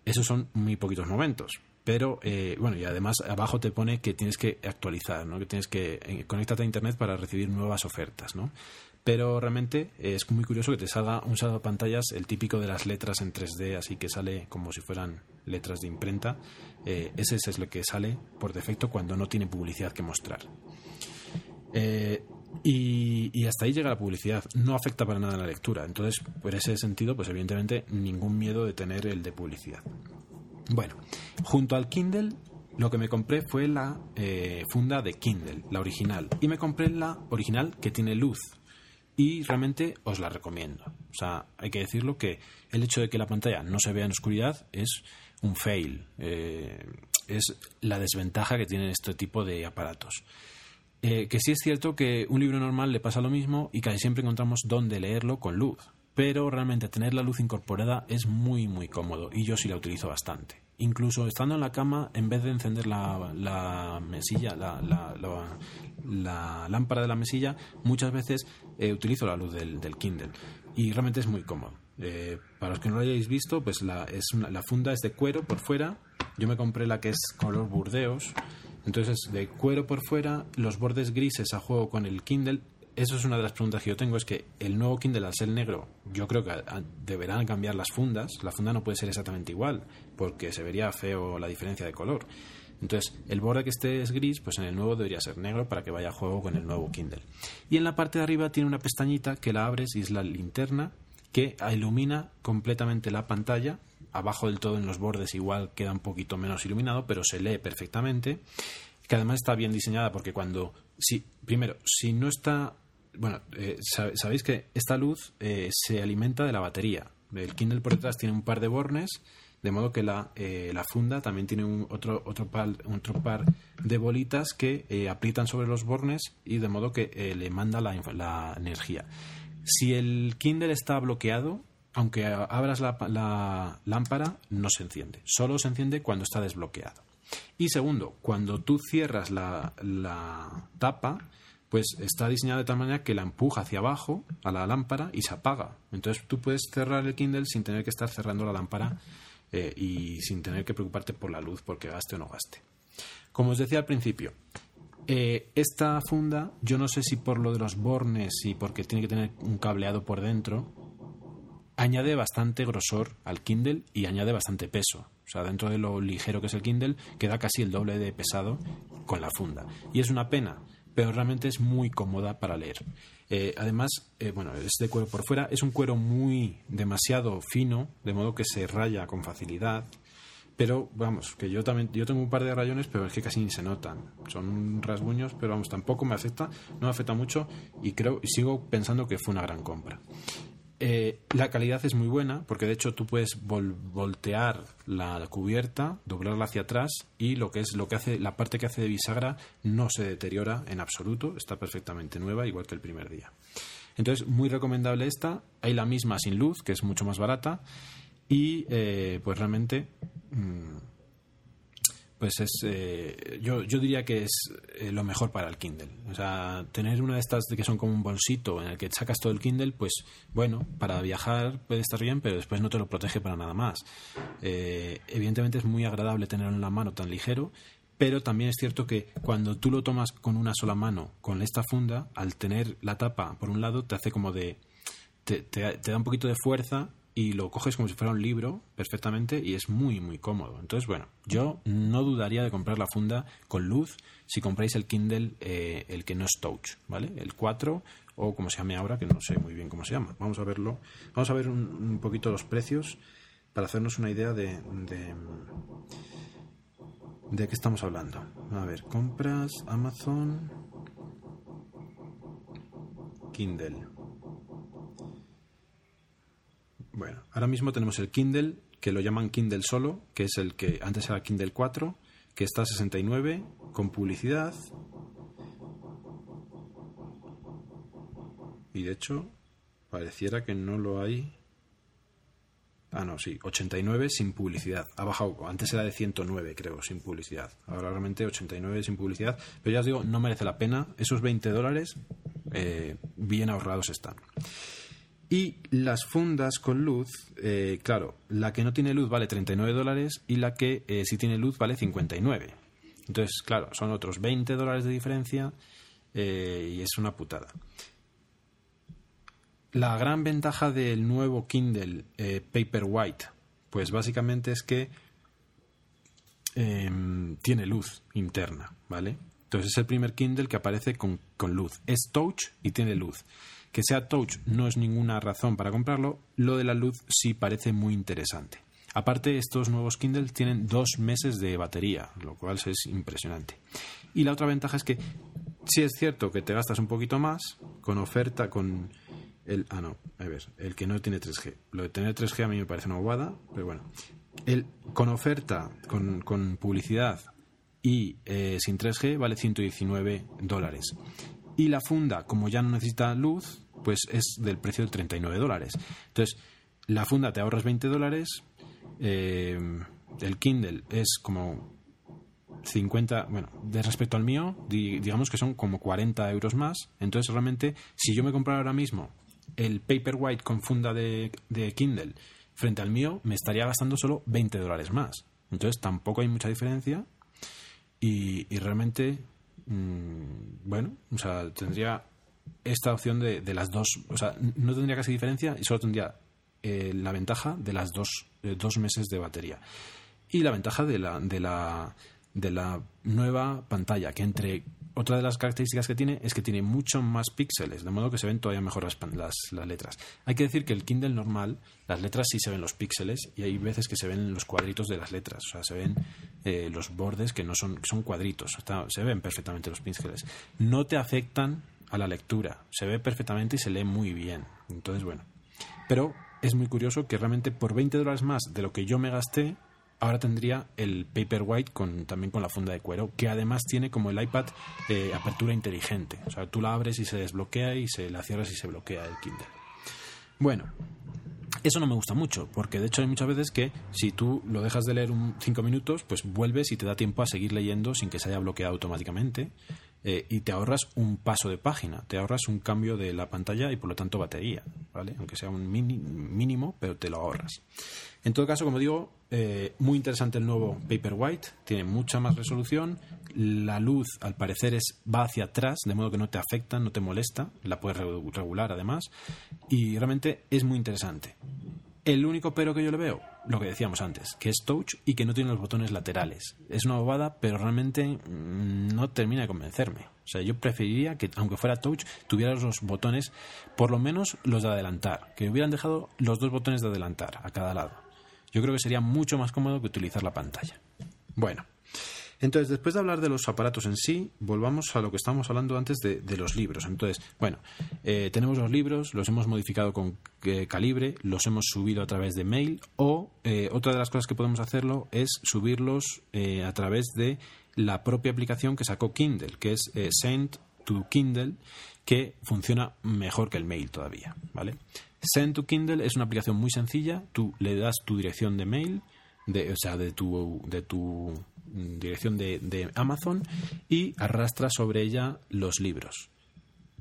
Esos son muy poquitos momentos. Pero, eh, bueno, y además abajo te pone que tienes que actualizar, ¿no? Que tienes que eh, a Internet para recibir nuevas ofertas, ¿no? Pero realmente es muy curioso que te salga un pantallas el típico de las letras en 3D, así que sale como si fueran letras de imprenta. Eh, ese es lo que sale por defecto cuando no tiene publicidad que mostrar. Eh, y, hasta ahí llega la publicidad. No afecta para nada la lectura. Entonces, por ese sentido, pues evidentemente ningún miedo de tener el de publicidad. Bueno, junto al Kindle, lo que me compré fue la eh, funda de Kindle, la original. Y me compré la original que tiene luz y realmente os la recomiendo. O sea, hay que decirlo que el hecho de que la pantalla no se vea en oscuridad es un fail, eh, es la desventaja que tienen este tipo de aparatos. Eh, que sí es cierto que un libro normal le pasa lo mismo y casi siempre encontramos dónde leerlo con luz, pero realmente tener la luz incorporada es muy muy cómodo y yo sí la utilizo bastante incluso estando en la cama, en vez de encender la, mesilla, la, lámpara de la mesilla, muchas veces eh, utilizo la luz del, Kindle y realmente es muy cómodo. Eh, para los que no lo hayáis visto, pues es la funda es de cuero por fuera. Yo me compré la que es color burdeos. Entonces, de cuero por fuera, los bordes grises a juego con el Kindle eso es una de las preguntas que yo tengo, es que el nuevo Kindle al ser negro, yo creo que deberán cambiar las fundas, la funda no puede ser exactamente igual, porque se vería feo la diferencia de color. Entonces, el borde que esté es gris, pues en el nuevo debería ser negro para que vaya a juego con el nuevo Kindle. Y en la parte de arriba tiene una pestañita que la abres y es la linterna que ilumina completamente la pantalla. Abajo del todo en los bordes igual queda un poquito menos iluminado, pero se lee perfectamente. Que además está bien diseñada porque cuando, si, primero, si no está bueno, eh, sabéis que esta luz eh, se alimenta de la batería. El Kindle por detrás tiene un par de bornes, de modo que la, eh, la funda también tiene otro, otro, par, otro par de bolitas que aprietan sobre los bornes y de modo que le manda la, la, energía. Si el Kindle está bloqueado, aunque abras la, lámpara, no se enciende. Solo se enciende cuando está desbloqueado. Y segundo, cuando tú cierras la, la tapa, pues está diseñada de tal manera que la empuja hacia abajo a la lámpara y se apaga. Entonces tú puedes cerrar el Kindle sin tener que estar cerrando la lámpara eh, y sin tener que preocuparte por la luz porque gaste o no gaste. Como os decía al principio, eh, esta funda, yo no sé si por lo de los bornes y porque tiene que tener un cableado por dentro, añade bastante grosor al Kindle y añade bastante peso. O sea, dentro de lo ligero que es el Kindle, queda casi el doble de pesado con la funda. Y es una pena pero realmente es muy cómoda para leer. Eh, además, eh, bueno, es de cuero por fuera, es un cuero muy demasiado fino, de modo que se raya con facilidad. pero vamos, que yo también yo tengo un par de rayones, pero es que casi ni se notan. Son rasguños, pero vamos, tampoco me afecta, no me afecta mucho y creo y sigo pensando que fue una gran compra. Eh, la calidad es muy buena porque de hecho tú puedes voltear la, cubierta, doblarla hacia atrás y lo que es lo que hace la parte que hace de bisagra no se deteriora en absoluto, está perfectamente nueva igual que el primer día. Entonces muy recomendable esta. Hay la misma sin luz que es mucho más barata y eh, pues realmente mm, pues es eh, yo, yo diría que es eh, lo mejor para el Kindle. O sea tener una de estas que son como un bolsito en el que sacas todo el Kindle pues bueno para viajar puede estar bien pero después no te lo protege para nada más. Evidentemente es muy agradable tenerlo en la mano tan ligero pero también es cierto que cuando tú lo tomas con una sola mano con esta funda al tener la tapa por un lado te hace como de te, te da un poquito de fuerza y lo coges como si fuera un libro perfectamente y es muy muy cómodo. Entonces, bueno, yo no dudaría de comprar la funda con luz si compráis el Kindle, eh, el que no es touch, ¿vale? El 4 o como se llame ahora, que no sé muy bien cómo se llama. Vamos a verlo. Vamos a ver un, poquito los precios para hacernos una idea de, de, de qué estamos hablando. A ver, compras, Amazon, Kindle. Bueno, ahora mismo tenemos el Kindle, que lo llaman Kindle solo, que es el que antes era Kindle 4, que está a 69, con publicidad. Y de hecho, pareciera que no lo hay. Ah, no, sí, 89 sin publicidad. Ha bajado, antes era de 109, creo, sin publicidad. Ahora realmente 89 sin publicidad. Pero ya os digo, no merece la pena. Esos 20 dólares eh, bien ahorrados están. Y las fundas con luz, eh, claro, la que no tiene luz vale 39 dólares y la que eh, sí tiene luz vale 59. Entonces, claro, son otros 20 dólares de diferencia eh, y es una putada. La gran ventaja del nuevo Kindle Paperwhite, pues básicamente es que em, tiene luz interna, ¿vale? Entonces es el primer Kindle que aparece con, con luz. Es touch y tiene luz. Que sea touch no es ninguna razón para comprarlo, lo de la luz sí parece muy interesante. Aparte, estos nuevos Kindle tienen dos meses de batería, lo cual es impresionante. Y la otra ventaja es que sí es cierto que te gastas un poquito más con oferta, con el... Ah, no, a ver, el que no tiene 3G. Lo de tener 3G a mí me parece una bobada, pero bueno. El, con oferta, con, con publicidad y eh, sin 3G vale 119 dólares. Y la funda, como ya no necesita luz, pues es del precio de 39 dólares. Entonces, la funda te ahorras 20 dólares, eh, el Kindle es como 50, bueno, de respecto al mío, digamos que son como 40 euros más. Entonces, realmente, si yo me comprara ahora mismo el Paperwhite con funda de, Kindle frente al mío, me estaría gastando solo 20 dólares más. Entonces, tampoco hay mucha diferencia. Y, realmente, mm, bueno, o sea, tendría esta opción de, de, las dos, o sea, no tendría casi diferencia y solo tendría eh, la ventaja de las dos, dos meses de batería. Y la ventaja de la, de la, de la nueva pantalla, que entre otra de las características que tiene es que tiene mucho más píxeles, de modo que se ven todavía mejor las, las, letras. Hay que decir que el Kindle normal, las letras sí se ven los píxeles y hay veces que se ven los cuadritos de las letras, o sea, se ven eh, los bordes que no son, son cuadritos, se ven perfectamente los píxeles. No te afectan a la lectura. Se ve perfectamente y se lee muy bien. Entonces, bueno. Pero es muy curioso que realmente por 20 dólares más de lo que yo me gasté, ahora tendría el Paperwhite con, también con la funda de cuero, que además tiene como el iPad apertura inteligente. O sea, tú la abres y se desbloquea y se la cierras y se bloquea el Kindle. Bueno, eso no me gusta mucho, porque de hecho hay muchas veces que si tú lo dejas de leer un 5 minutos, pues vuelves y te da tiempo a seguir leyendo sin que se haya bloqueado automáticamente. Eh, y te ahorras un paso de página, te ahorras un cambio de la pantalla y por lo tanto batería, ¿vale? Aunque sea un mínimo, pero te lo ahorras. En todo caso, como digo, eh, muy interesante el nuevo Paperwhite, tiene mucha más resolución, la luz al parecer es, va hacia atrás, de modo que no te afecta, no te molesta, la puedes regular además, y realmente es muy interesante. El único pero que yo le veo, lo que decíamos antes, que es touch y que no tiene los botones laterales. Es una bobada, pero realmente mm, no termina de convencerme. O sea, yo preferiría que, aunque fuera touch, tuviera los botones, por lo menos los de adelantar, que hubieran dejado los dos botones de adelantar a cada lado. Yo creo que sería mucho más cómodo que utilizar la pantalla. Bueno, entonces, después de hablar de los aparatos en sí, volvamos a lo que estábamos hablando antes de, los libros. Entonces, bueno, eh, tenemos los libros, los hemos modificado con eh, calibre, los hemos subido a través de mail o eh, otra de las cosas que podemos hacerlo es subirlos a través de la propia aplicación que sacó Kindle, que es Send to Kindle, que funciona mejor que el mail todavía, ¿vale? Send to Kindle es una aplicación muy sencilla, tú le das tu dirección de mail, de, o sea, de tu, de tu dirección de, Amazon y arrastra sobre ella los libros.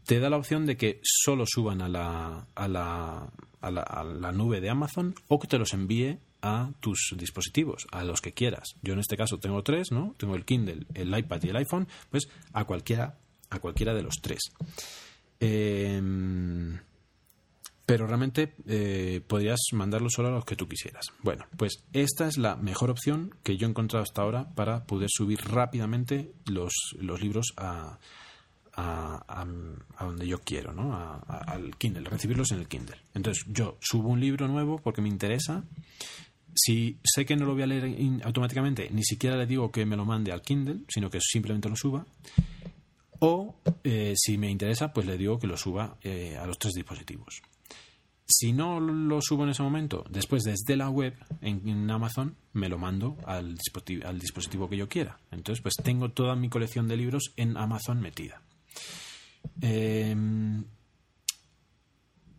Te da la opción de que solo suban a la, a la, a la, a la nube de Amazon o que te los envíe a tus dispositivos, a los que quieras. Yo en este caso tengo tres, ¿no? Tengo el Kindle, el iPad y el iPhone, pues a cualquiera, a cualquiera de los tres. Eh, pero realmente eh, podrías mandarlo solo a los que tú quisieras. Bueno, pues esta es la mejor opción que yo he encontrado hasta ahora para poder subir rápidamente los, los libros a, a, donde yo quiero, ¿no? al Kindle, recibirlos en el Kindle. Entonces yo subo un libro nuevo porque me interesa. Si sé que no lo voy a leer automáticamente, ni siquiera le digo que me lo mande al Kindle, sino que simplemente lo suba. O eh, si me interesa, pues le digo que lo suba eh, a los tres dispositivos. Si no lo subo en ese momento, después desde la web en, Amazon me lo mando al al dispositivo, que yo quiera. Entonces, pues tengo toda mi colección de libros en Amazon metida. Em,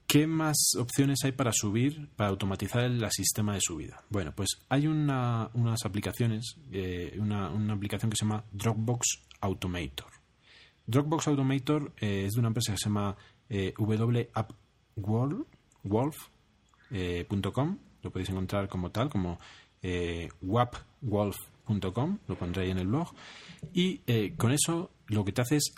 ¿Qué más opciones hay para subir, para automatizar el sistema de subida? Bueno, pues hay unas aplicaciones, eh, una, aplicación que se llama Dropbox Automator. Dropbox Automator eh, es de una empresa que se llama eh, World wolf.com, eh, lo podéis encontrar como tal, como eh, wapwolf.com, lo pondré ahí en el blog. Y eh, con eso lo que te hace es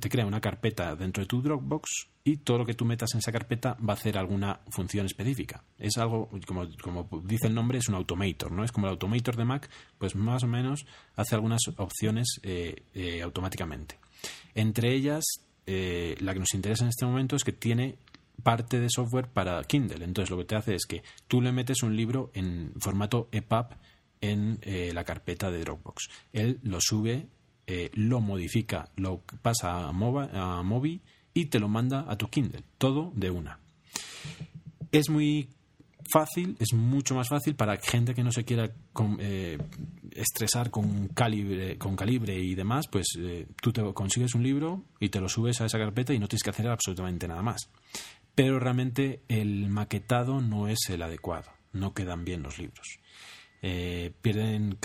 te crea una carpeta dentro de tu Dropbox y todo lo que tú metas en esa carpeta va a hacer alguna función específica. Es algo, como, como dice el nombre, es un automator, ¿no? Es como el automator de Mac, pues más o menos hace algunas opciones automáticamente. Entre ellas, la que nos interesa en este momento es que tiene parte de software para Kindle. Entonces lo que te hace es que tú le metes un libro en formato EPUB en eh, la carpeta de Dropbox. Él lo sube, eh, lo modifica, lo pasa a, Mobi y te lo manda a tu Kindle. Todo de una. Es muy fácil, es mucho más fácil para gente que no se quiera eh, estresar con calibre, con calibre y demás, pues tú te consigues un libro y te lo subes a esa carpeta y no tienes que hacer absolutamente nada más pero realmente el maquetado no es el adecuado, no quedan bien los libros. Eh, pierden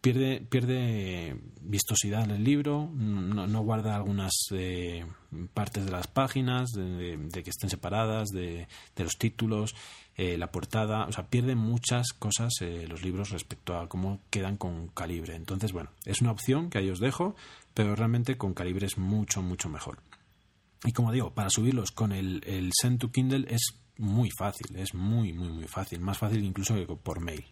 pierde, pierde vistosidad el libro, no, guarda algunas eh, partes de las páginas, de, que estén separadas, de, los títulos, eh, la portada, o sea, pierde muchas cosas los libros respecto a cómo quedan con calibre. Entonces, bueno, es una opción que ahí os dejo, pero realmente con calibre es mucho, mucho mejor. Y como digo, para subirlos con el, el Send to Kindle es muy fácil, es muy, muy, muy fácil, más fácil incluso que por mail.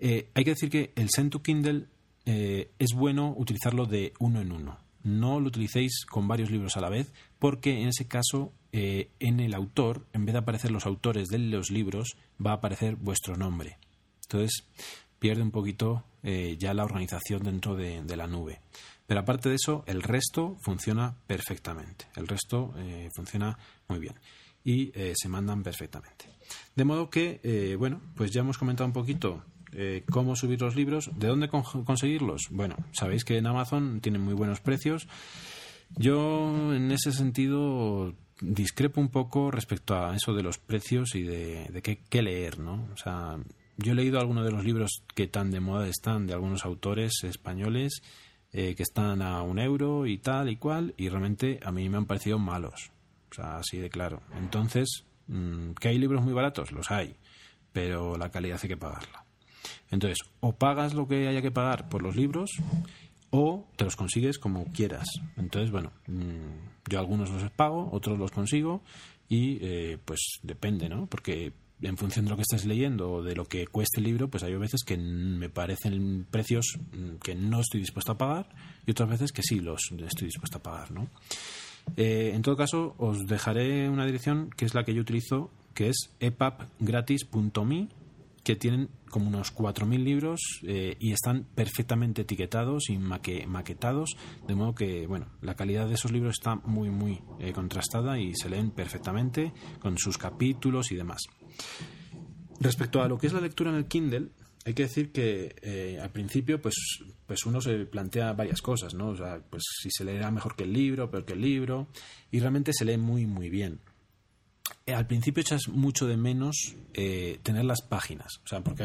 Eh, hay que decir que el Send to Kindle eh, es bueno utilizarlo de uno en uno. No lo utilicéis con varios libros a la vez, porque en ese caso, eh, en el autor, en vez de aparecer los autores de los libros, va a aparecer vuestro nombre. Entonces, pierde un poquito ya la organización dentro de la nube. Pero aparte de eso, el resto funciona perfectamente. El resto eh, funciona muy bien. Y eh, se mandan perfectamente. De modo que, eh, bueno, pues ya hemos comentado un poquito cómo subir los libros. ¿De dónde conseguirlos? Bueno, sabéis que en Amazon tienen muy buenos precios. Yo, en ese sentido, discrepo un poco respecto a eso de los precios y de, qué, qué, leer, ¿no? O sea, yo he leído algunos de los libros que tan de moda están de algunos autores españoles eh, que están a un euro y tal y cual, y realmente a mí me han parecido malos. O sea, así de claro. Entonces, mm, ¿que hay libros muy baratos? Los hay, pero la calidad hay que pagarla. Entonces, o pagas lo que haya que pagar por los libros, o te los consigues como quieras. Entonces, bueno, mm, yo algunos los pago, otros los consigo, y eh, pues depende, ¿no? Porque en función de lo que estés leyendo o de lo que cueste el libro, pues hay veces que me parecen precios mm, que no estoy dispuesto a pagar y otras veces que sí los estoy dispuesto a pagar, ¿no? Eh, en todo caso, os dejaré una dirección que es la que yo utilizo, que es epapgratis.me que tienen como unos 4.000 libros eh, y están perfectamente etiquetados y maquetados, de modo que, bueno, la calidad de esos libros está muy, muy eh, contrastada y se leen perfectamente con sus capítulos y demás. Respecto a lo que es la lectura en el Kindle, hay que decir que eh, al principio, pues, pues uno se plantea varias cosas, ¿no? O sea, pues si se leerá mejor que el libro, peor que el libro, y realmente se lee muy, muy bien. Eh, al principio echas mucho de menos eh, tener las páginas, o sea, porque,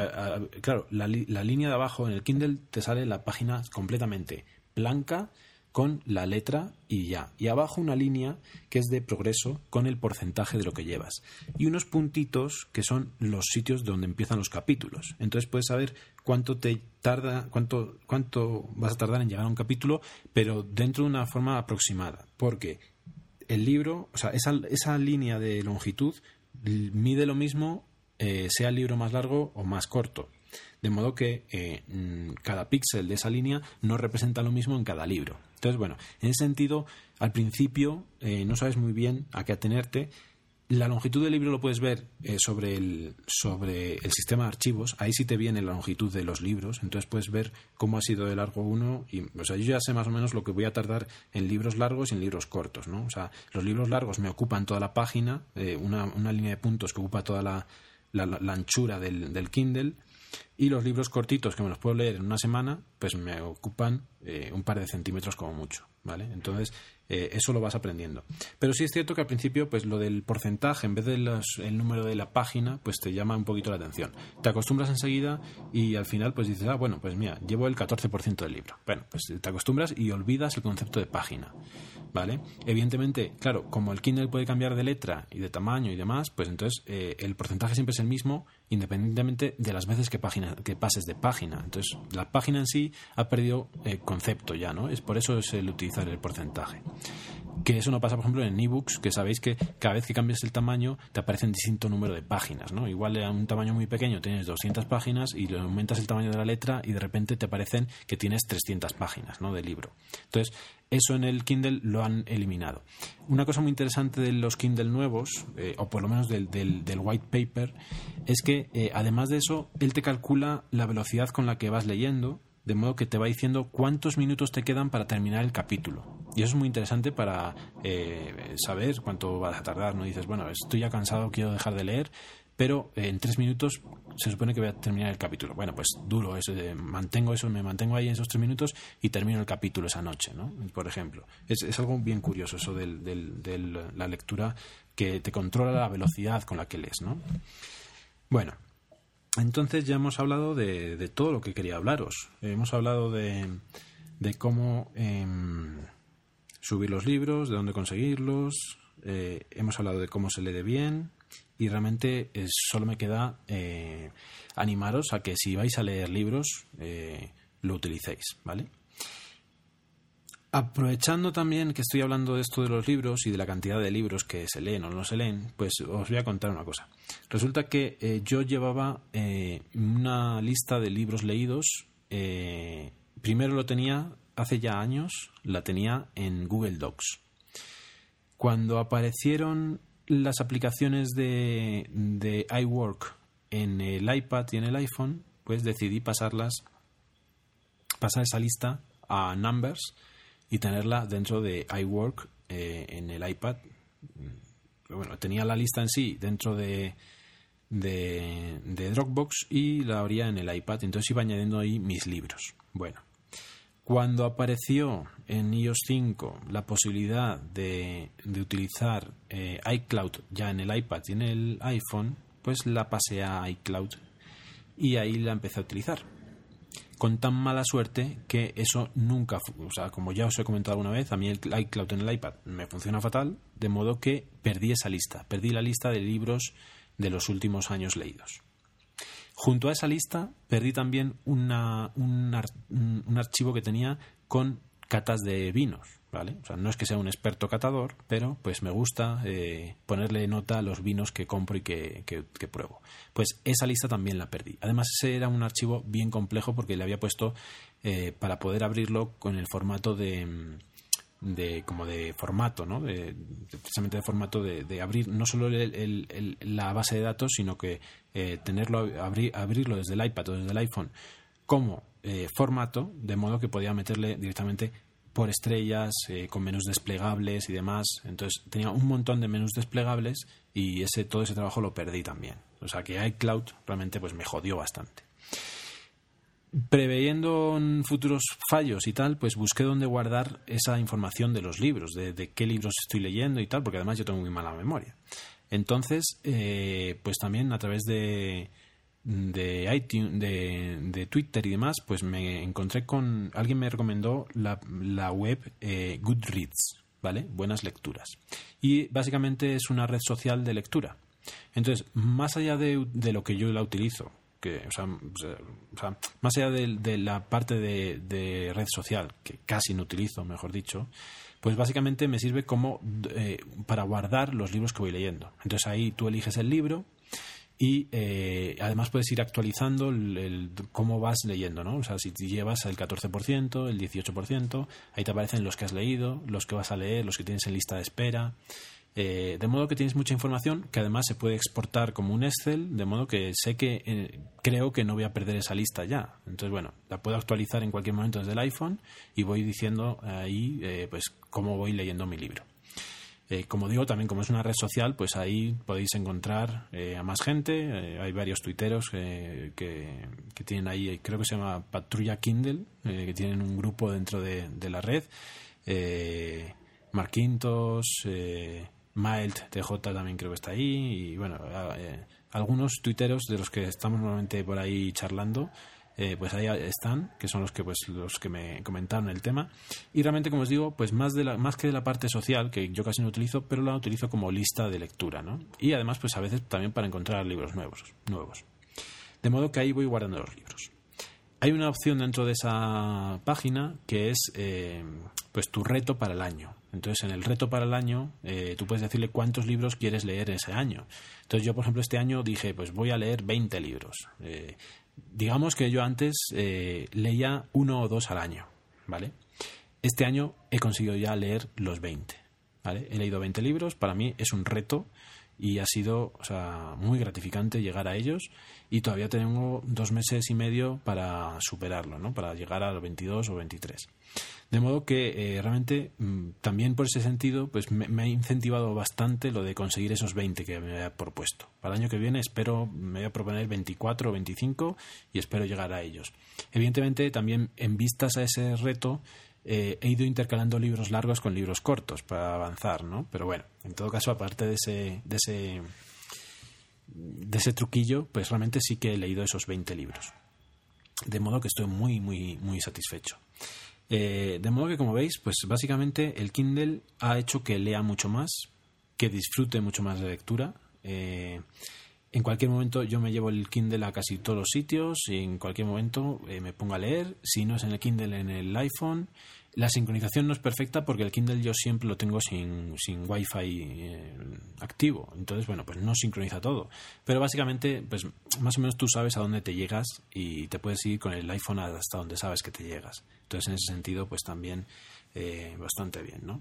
claro, la, la línea de abajo en el Kindle te sale la página completamente blanca con la letra y ya. Y abajo una línea que es de progreso con el porcentaje de lo que llevas. Y unos puntitos que son los sitios donde empiezan los capítulos. Entonces puedes saber cuánto te tarda, cuánto, cuánto vas a tardar en llegar a un capítulo, pero dentro de una forma aproximada. Porque el libro, o sea, esa, esa línea de longitud mide lo mismo eh, sea el libro más largo o más corto. De modo que eh, mm, cada píxel de esa línea no representa lo mismo en cada libro. Entonces, bueno, en ese sentido, al principio eh, no sabes muy bien a qué atenerte. La longitud del libro lo puedes ver eh, sobre, el, sobre el sistema de archivos. Ahí sí te viene la longitud de los libros. Entonces puedes ver cómo ha sido de largo uno. Y, o sea, yo ya sé más o menos lo que voy a tardar en libros largos y en libros cortos. ¿no? O sea, los libros largos me ocupan toda la página, eh, una, una, línea de puntos que ocupa toda la, la, anchura del, del Kindle y los libros cortitos que me los puedo leer en una semana, pues me ocupan eh, un par de centímetros como mucho, ¿vale? Entonces, eh, eso lo vas aprendiendo. Pero sí es cierto que al principio, pues lo del porcentaje, en vez del el número de la página, pues te llama un poquito la atención. Te acostumbras enseguida y al final, pues dices, ah, bueno, pues mira, llevo el 14% del libro. Bueno, pues te acostumbras y olvidas el concepto de página, ¿vale? Evidentemente, claro, como el Kindle puede cambiar de letra y de tamaño y demás, pues entonces eh, el porcentaje siempre es el mismo independientemente de las veces que, que pases de página. Entonces, la página en sí ha perdido eh, concepto ya, ¿no? Es por eso es el utilizar el porcentaje. Que eso no pasa, por ejemplo, en ebooks, que sabéis que cada vez que cambias el tamaño te aparece un distinto número de páginas, ¿no? Igual a un tamaño muy pequeño tienes 200 páginas y le aumentas el tamaño de la letra y de repente te aparecen que tienes 300 páginas, ¿no? De libro. Entonces, eso en el Kindle lo han eliminado. Una cosa muy interesante de los Kindle nuevos, eh, o por lo menos del, del, white paper, es que eh, además de eso, él te calcula la velocidad con la que vas leyendo, de modo que te va diciendo cuántos minutos te quedan para terminar el capítulo. Y eso es muy interesante para eh, saber cuánto vas a tardar. No dices, bueno, estoy ya cansado, quiero dejar de leer, pero en tres minutos se supone que voy a terminar el capítulo. Bueno, pues duro, eso, mantengo eso, me mantengo ahí en esos tres minutos y termino el capítulo esa noche, ¿no? Por ejemplo. Es, es algo bien curioso eso de la lectura que te controla la velocidad con la que lees, ¿no? Bueno, entonces ya hemos hablado de, todo lo que quería hablaros. Hemos hablado de, cómo em, subir los libros, de dónde conseguirlos, eh, hemos hablado de cómo se lee bien, y realmente solo me queda eh, animaros a que si vais a leer libros eh, lo utilicéis, ¿vale? Aprovechando también que estoy hablando de esto de los libros y de la cantidad de libros que se leen o no se leen, pues os voy a contar una cosa. Resulta que eh, yo llevaba una lista de libros leídos. primero lo tenía hace ya años, la tenía en Google Docs. Cuando aparecieron las aplicaciones de, de iWork en el iPad y en el iPhone, pues decidí pasarlas, pasar esa lista a Numbers y tenerla dentro de iWork eh, en el iPad. Bueno, tenía la lista en sí dentro de, de, de Dropbox y la abría en el iPad, entonces iba añadiendo ahí mis libros. Bueno, cuando apareció en iOS 5 la posibilidad de, utilizar eh, iCloud ya en el iPad y en el iPhone, pues la pasé a iCloud y ahí la empecé a utilizar. Con tan mala suerte que eso nunca, o sea, como ya os he comentado alguna vez, a mí el iCloud en el iPad me funciona fatal, de modo que perdí esa lista, perdí la lista de libros de los últimos años leídos. Junto a esa lista perdí también una, un, archivo que tenía con catas de vinos, ¿vale? O sea, no es que sea un experto catador, pero pues me gusta eh, ponerle nota a los vinos que compro y que, pruebo. Pues esa lista también la perdí. Además, ese era un archivo bien complejo porque le había puesto eh, para poder abrirlo con el formato de, de como de formato, ¿no? De, precisamente de formato de, abrir no solo la base de datos, sino que eh, tenerlo abrirlo desde el iPad o desde el iPhone como eh, formato, de modo que podía meterle directamente por estrellas, eh, con menús desplegables y demás. Entonces tenía un montón de menús desplegables y ese todo ese trabajo lo perdí también. O sea que iCloud realmente pues me jodió bastante. Preveyendo futuros fallos y tal, pues busqué dónde guardar esa información de los libros, de, qué libros estoy leyendo y tal, porque además yo tengo muy mala memoria. Entonces, eh, pues también a través de, de iTunes, de, Twitter y demás, pues me encontré con alguien me recomendó la, la web eh, Goodreads, ¿vale? Buenas lecturas. Y básicamente es una red social de lectura. Entonces, más allá de, de lo que yo la utilizo, que, o sea, más allá de, la parte de, red social, que casi no utilizo, mejor dicho, pues básicamente me sirve como eh, para guardar los libros que voy leyendo. Entonces ahí tú eliges el libro y eh, además puedes ir actualizando el, cómo vas leyendo, ¿no? O sea, si llevas el 14%, el 18%, ahí te aparecen los que has leído, los que vas a leer, los que tienes en lista de espera. Eh, de modo que tienes mucha información que además se puede exportar como un Excel, de modo que sé que eh, creo que no voy a perder esa lista ya. Entonces, bueno, la puedo actualizar en cualquier momento desde el iPhone y voy diciendo ahí eh, pues cómo voy leyendo mi libro. como digo, también como es una red social, pues ahí podéis encontrar a más gente. hay varios tuiteros que, que, tienen ahí, creo que se llama Patrulla Kindle, que tienen un grupo dentro de, de la red. Marquintos, Mild TJ también creo que está ahí y bueno, eh, algunos tuiteros de los que estamos normalmente por ahí charlando eh, pues ahí están, que son los que pues los que me comentaron el tema y realmente como os digo, pues más de la más que de la parte social que yo casi no utilizo, pero la utilizo como lista de lectura, ¿no? Y además pues a veces también para encontrar libros nuevos, nuevos. De modo que ahí voy guardando los libros. Hay una opción dentro de esa página que es eh, pues tu reto para el año. Entonces, en el reto para el año, eh, tú puedes decirle cuántos libros quieres leer ese año. Entonces, yo, por ejemplo, este año dije, pues voy a leer 20 libros. Eh, digamos que yo antes eh, leía uno o dos al año, ¿vale? Este año he conseguido ya leer los 20, ¿vale? He leído 20 libros, para mí es un reto y ha sido muy gratificante llegar a ellos y todavía tengo dos meses y medio para superarlo, ¿no? Para llegar a los 22 o 23. De modo que eh, realmente mm, también por ese sentido pues me, ha incentivado bastante lo de conseguir esos 20 que me había propuesto. Para el año que viene espero, me voy a proponer 24 o 25 y espero llegar a ellos. Evidentemente también en vistas a ese reto eh, he ido intercalando libros largos con libros cortos para avanzar, ¿no? Pero bueno, en todo caso aparte de ese, de ese, de ese truquillo, pues realmente sí que he leído esos 20 libros. De modo que estoy muy, muy, muy satisfecho. Eh, de modo que, como veis, pues básicamente el Kindle ha hecho que lea mucho más, que disfrute mucho más de lectura. Eh, en cualquier momento yo me llevo el Kindle a casi todos los sitios y en cualquier momento eh, me pongo a leer. Si no es en el Kindle, en el iPhone. La sincronización no es perfecta porque el Kindle yo siempre lo tengo sin, sin Wi-Fi activo. Entonces, bueno, pues no sincroniza todo. Pero básicamente, pues más o menos tú sabes a dónde te llegas y te puedes ir con el iPhone hasta donde sabes que te llegas. Entonces, en ese sentido, pues también eh, bastante bien, ¿no?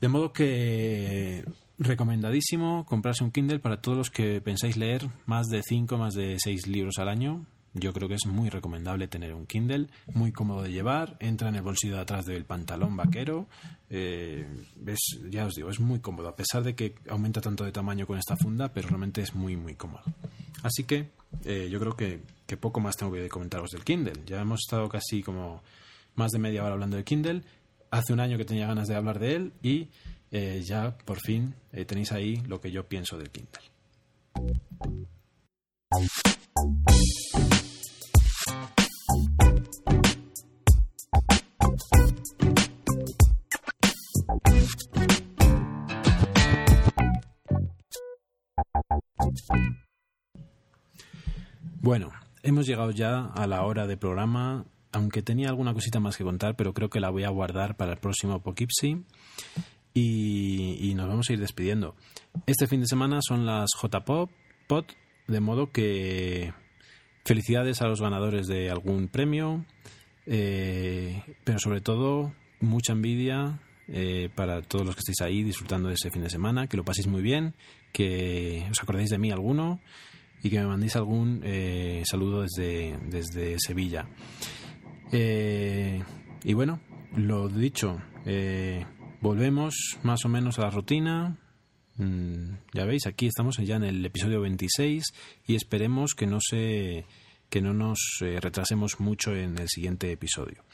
De modo que recomendadísimo comprarse un Kindle para todos los que pensáis leer más de 5, más de 6 libros al año. Yo creo que es muy recomendable tener un Kindle, muy cómodo de llevar, entra en el bolsillo de atrás del pantalón vaquero. Eh, ya os digo, es muy cómodo, a pesar de que aumenta tanto de tamaño con esta funda, pero realmente es muy, muy cómodo. Así que eh, yo creo que, que, poco más tengo que comentaros del Kindle. Ya hemos estado casi como más de media hora hablando de Kindle. Hace un año que tenía ganas de hablar de él y eh, ya por fin eh, tenéis ahí lo que yo pienso del Kindle. Bueno, hemos llegado ya a la hora de programa, aunque tenía alguna cosita más que contar, pero creo que la voy a guardar para el próximo Poughkeepsie. Y, nos vamos a ir despidiendo. Este fin de semana son las J-Pop, de modo que felicidades a los ganadores de algún premio, eh, pero sobre todo mucha envidia eh, para todos los que estéis ahí disfrutando de ese fin de semana, que lo paséis muy bien, que os acordéis de mí alguno y que me mandéis algún eh, saludo desde, desde Sevilla. Eh, y bueno, lo dicho, volvemos más o menos a la rutina. Mm, ya veis, aquí estamos ya en el episodio 26 y esperemos que no se que no nos retrasemos mucho en el siguiente episodio.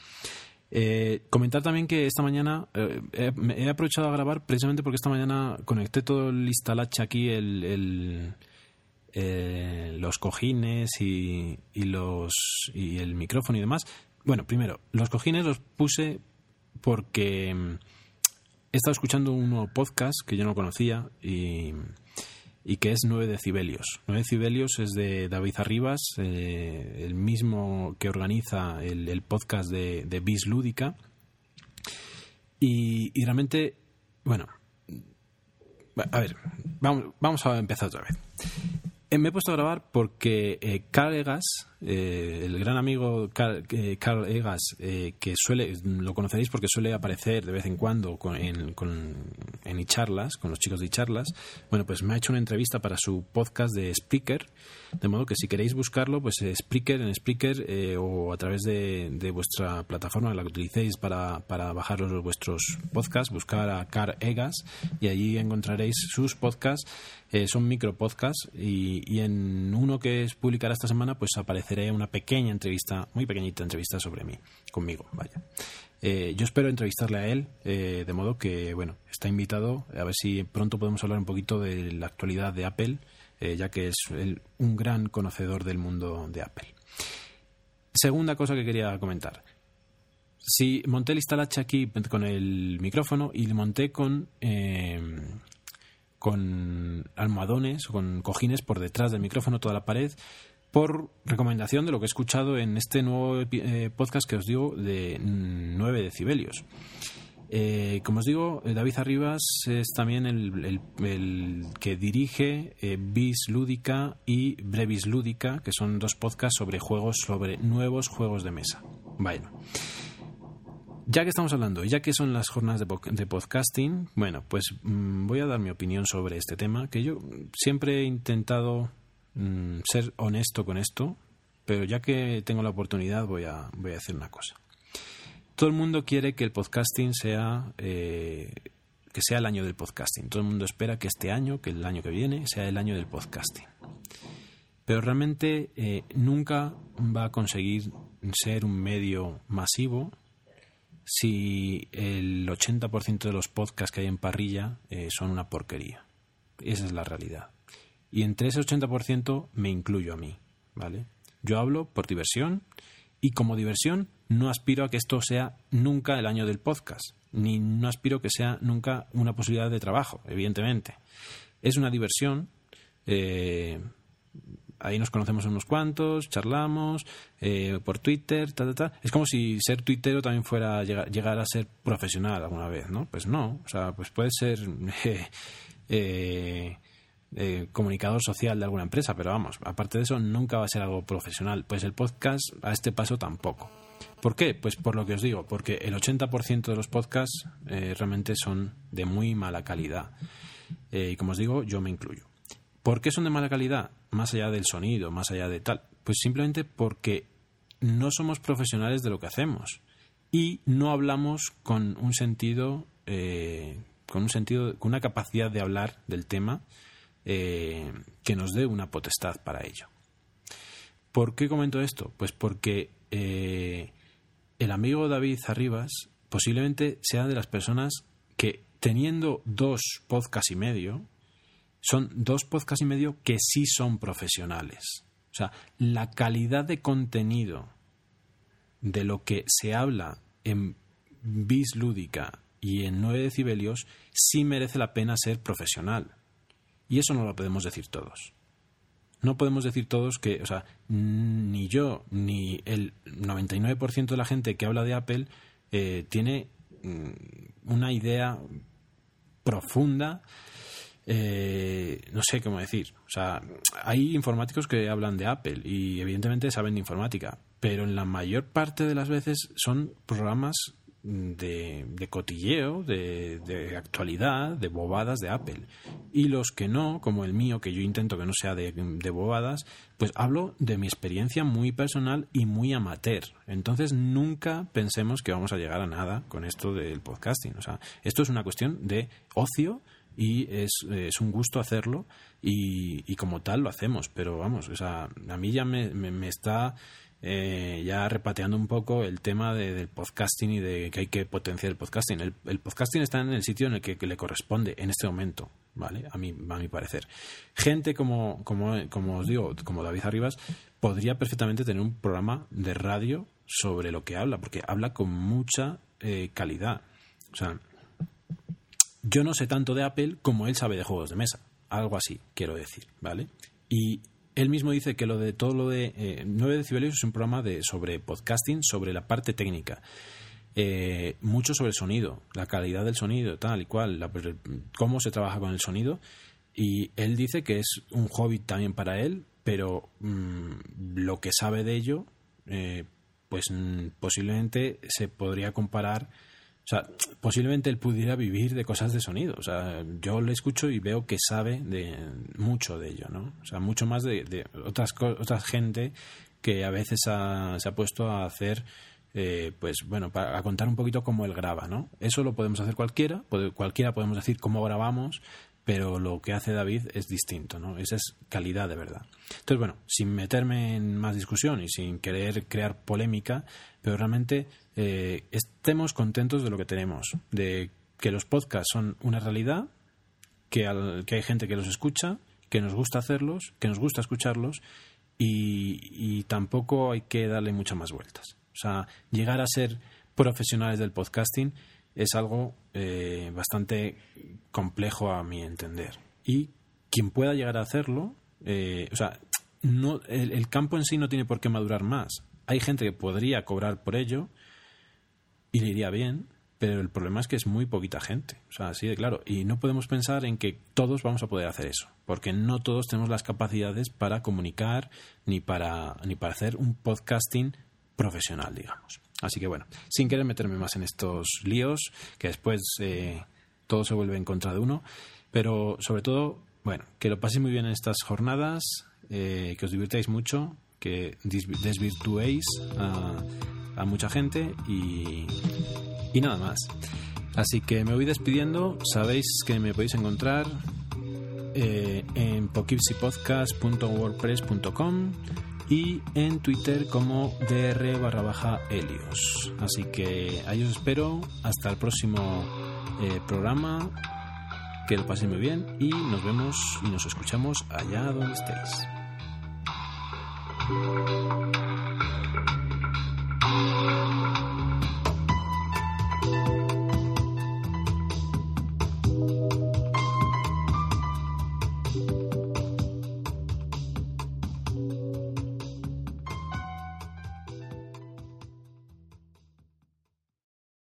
Eh, comentar también que esta mañana eh, he, aprovechado a grabar precisamente porque esta mañana conecté todo el instalache aquí, el, eh, los cojines y, los, y el micrófono y demás. Bueno, primero, los cojines los puse porque mm, he estado escuchando un nuevo podcast que yo no conocía y y que es 9 decibelios. 9 decibelios es de David Arribas, eh, el mismo que organiza el, podcast de, de Bis Lúdica. Y, realmente, bueno, a ver, vamos, vamos a empezar otra vez. Eh, me he puesto a grabar porque eh, Carl Egas, eh, el gran amigo Carl, Egas, que suele, lo conoceréis porque suele aparecer de vez en cuando en, con, en charlas, con los chicos de charlas, bueno, pues me ha hecho una entrevista para su podcast de Spreaker, de modo que si queréis buscarlo, pues Spreaker en Spreaker o a través de, vuestra plataforma, la que utilicéis para, para bajar vuestros podcasts, buscar a Carl Egas y allí encontraréis sus podcasts. Eh, son micro podcasts y, en uno que publicará esta semana pues una pequeña entrevista, muy pequeñita entrevista sobre mí, conmigo, vaya. Eh, yo espero entrevistarle a él, eh, de modo que, bueno, está invitado, a ver si pronto podemos hablar un poquito de la actualidad de Apple, ya que es un gran conocedor del mundo de Apple. Segunda cosa que quería comentar. Si monté el instalache aquí con el micrófono y le monté con con almohadones con cojines por detrás del micrófono, toda la pared, por recomendación de lo que he escuchado en este nuevo eh, podcast que os digo de 9 decibelios. Eh, como os digo, eh, David Arribas es también el, que dirige Bis Lúdica y Brevis Lúdica, que son dos podcasts sobre juegos, sobre nuevos juegos de mesa. Bueno. Ya que estamos hablando, ya que son las jornadas de, podcasting, bueno, pues mm, voy a dar mi opinión sobre este tema, que yo siempre he intentado mm, ser honesto con esto, pero ya que tengo la oportunidad voy a, voy a decir una cosa. Todo el mundo quiere que el podcasting sea, eh, que sea el año del podcasting. Todo el mundo espera que este año, que el año que viene, sea el año del podcasting. Pero realmente eh, nunca va a conseguir ser un medio masivo si el 80% de los podcasts que hay en parrilla eh, son una porquería. Esa es la realidad. Y entre ese 80% me incluyo a mí, ¿vale? Yo hablo por diversión y como diversión no aspiro a que esto sea nunca el año del podcast, ni no aspiro a que sea nunca una posibilidad de trabajo, evidentemente. Es una diversión eh, ahí nos conocemos unos cuantos, charlamos eh, por Twitter, ta, ta, ta. Es como si ser tuitero también fuera llegar, a ser profesional alguna vez, ¿no? Pues no, o sea, pues puede ser eh, eh, comunicador social de alguna empresa, pero vamos, aparte de eso nunca va a ser algo profesional. Pues el podcast a este paso tampoco. ¿Por qué? Pues por lo que os digo, porque el 80% de los podcasts realmente son de muy mala calidad. y como os digo, yo me incluyo. ¿Por qué son de mala calidad? Más allá del sonido, más allá de tal. Pues simplemente porque no somos profesionales de lo que hacemos y no hablamos con un sentido, eh, con un sentido, con una capacidad de hablar del tema eh, que nos dé una potestad para ello. ¿Por qué comento esto? Pues porque eh, el amigo David Arribas posiblemente sea de las personas que teniendo dos podcasts y medio, son dos podcasts y medio que sí son profesionales. O sea, la calidad de contenido de lo que se habla en Bis Lúdica y en 9 decibelios sí merece la pena ser profesional. Y eso no lo podemos decir todos. No podemos decir todos que, o sea, ni yo ni el 99% de la gente que habla de Apple eh, tiene mm, una idea profunda eh, no sé cómo decir. O sea, hay informáticos que hablan de Apple y evidentemente saben de informática, pero en la mayor parte de las veces son programas de, cotilleo, de, actualidad, de bobadas de Apple. Y los que no, como el mío, que yo intento que no sea de, bobadas, pues hablo de mi experiencia muy personal y muy amateur. Entonces nunca pensemos que vamos a llegar a nada con esto del podcasting. O sea, esto es una cuestión de ocio y es, es un gusto hacerlo y, y, como tal lo hacemos. Pero vamos, o sea, a mí ya me, me está eh, ya repateando un poco el tema del podcasting y de que hay que potenciar el podcasting. El, podcasting está en el sitio en el que, le corresponde en este momento, ¿vale? A mi, a mi parecer. Gente como, como, como os digo, como David Arribas, podría perfectamente tener un programa de radio sobre lo que habla, porque habla con mucha eh, calidad. O sea, yo no sé tanto de Apple como él sabe de juegos de mesa. Algo así, quiero decir, ¿vale? Y él mismo dice que lo de todo lo de eh, 9 decibelios es un programa de, sobre podcasting, sobre la parte técnica. Eh, mucho sobre el sonido, la calidad del sonido, tal y cual, cómo se trabaja con el sonido. Y él dice que es un hobby también para él, pero mm, lo que sabe de ello, eh, pues mm, posiblemente se podría comparar o sea, posiblemente él pudiera vivir de cosas de sonido. O sea, yo le escucho y veo que sabe de mucho de ello, ¿no? O sea, mucho más de, de otras otra gente que a veces se ha puesto a hacer, eh, pues bueno, para, a contar un poquito cómo él graba, ¿no? Eso lo podemos hacer cualquiera, cualquiera podemos decir cómo grabamos, pero lo que hace David es distinto, ¿no? Esa es calidad de verdad. Entonces, bueno, sin meterme en más discusión y sin querer crear polémica, pero realmente eh, estemos contentos de lo que tenemos, de que los podcasts son una realidad, que, hay gente que los escucha, que nos gusta hacerlos, que nos gusta escucharlos y, tampoco hay que darle muchas más vueltas. O sea, llegar a ser profesionales del podcasting es algo eh, bastante complejo a mi entender. Y quien pueda llegar a hacerlo, eh, o sea, no, el, campo en sí no tiene por qué madurar más. Hay gente que podría cobrar por ello y le iría bien, pero el problema es que es muy poquita gente. O sea, así de claro. Y no podemos pensar en que todos vamos a poder hacer eso, porque no todos tenemos las capacidades para comunicar ni para, ni para hacer un podcasting profesional, digamos. Así que bueno, sin querer meterme más en estos líos, que después eh, todo se vuelve en contra de uno, pero sobre todo, bueno, que lo paséis muy bien en estas jornadas, eh, que os divirtáis mucho, que desvirtuéis a a mucha gente y, y nada más. Así que me voy despidiendo. Sabéis que me podéis encontrar eh, en poughkeepsypodcast.wordpress.com y en Twitter como dr barra baja. Así que ahí os espero. Hasta el próximo eh, programa. Que lo paséis muy bien y nos vemos y nos escuchamos allá donde estéis.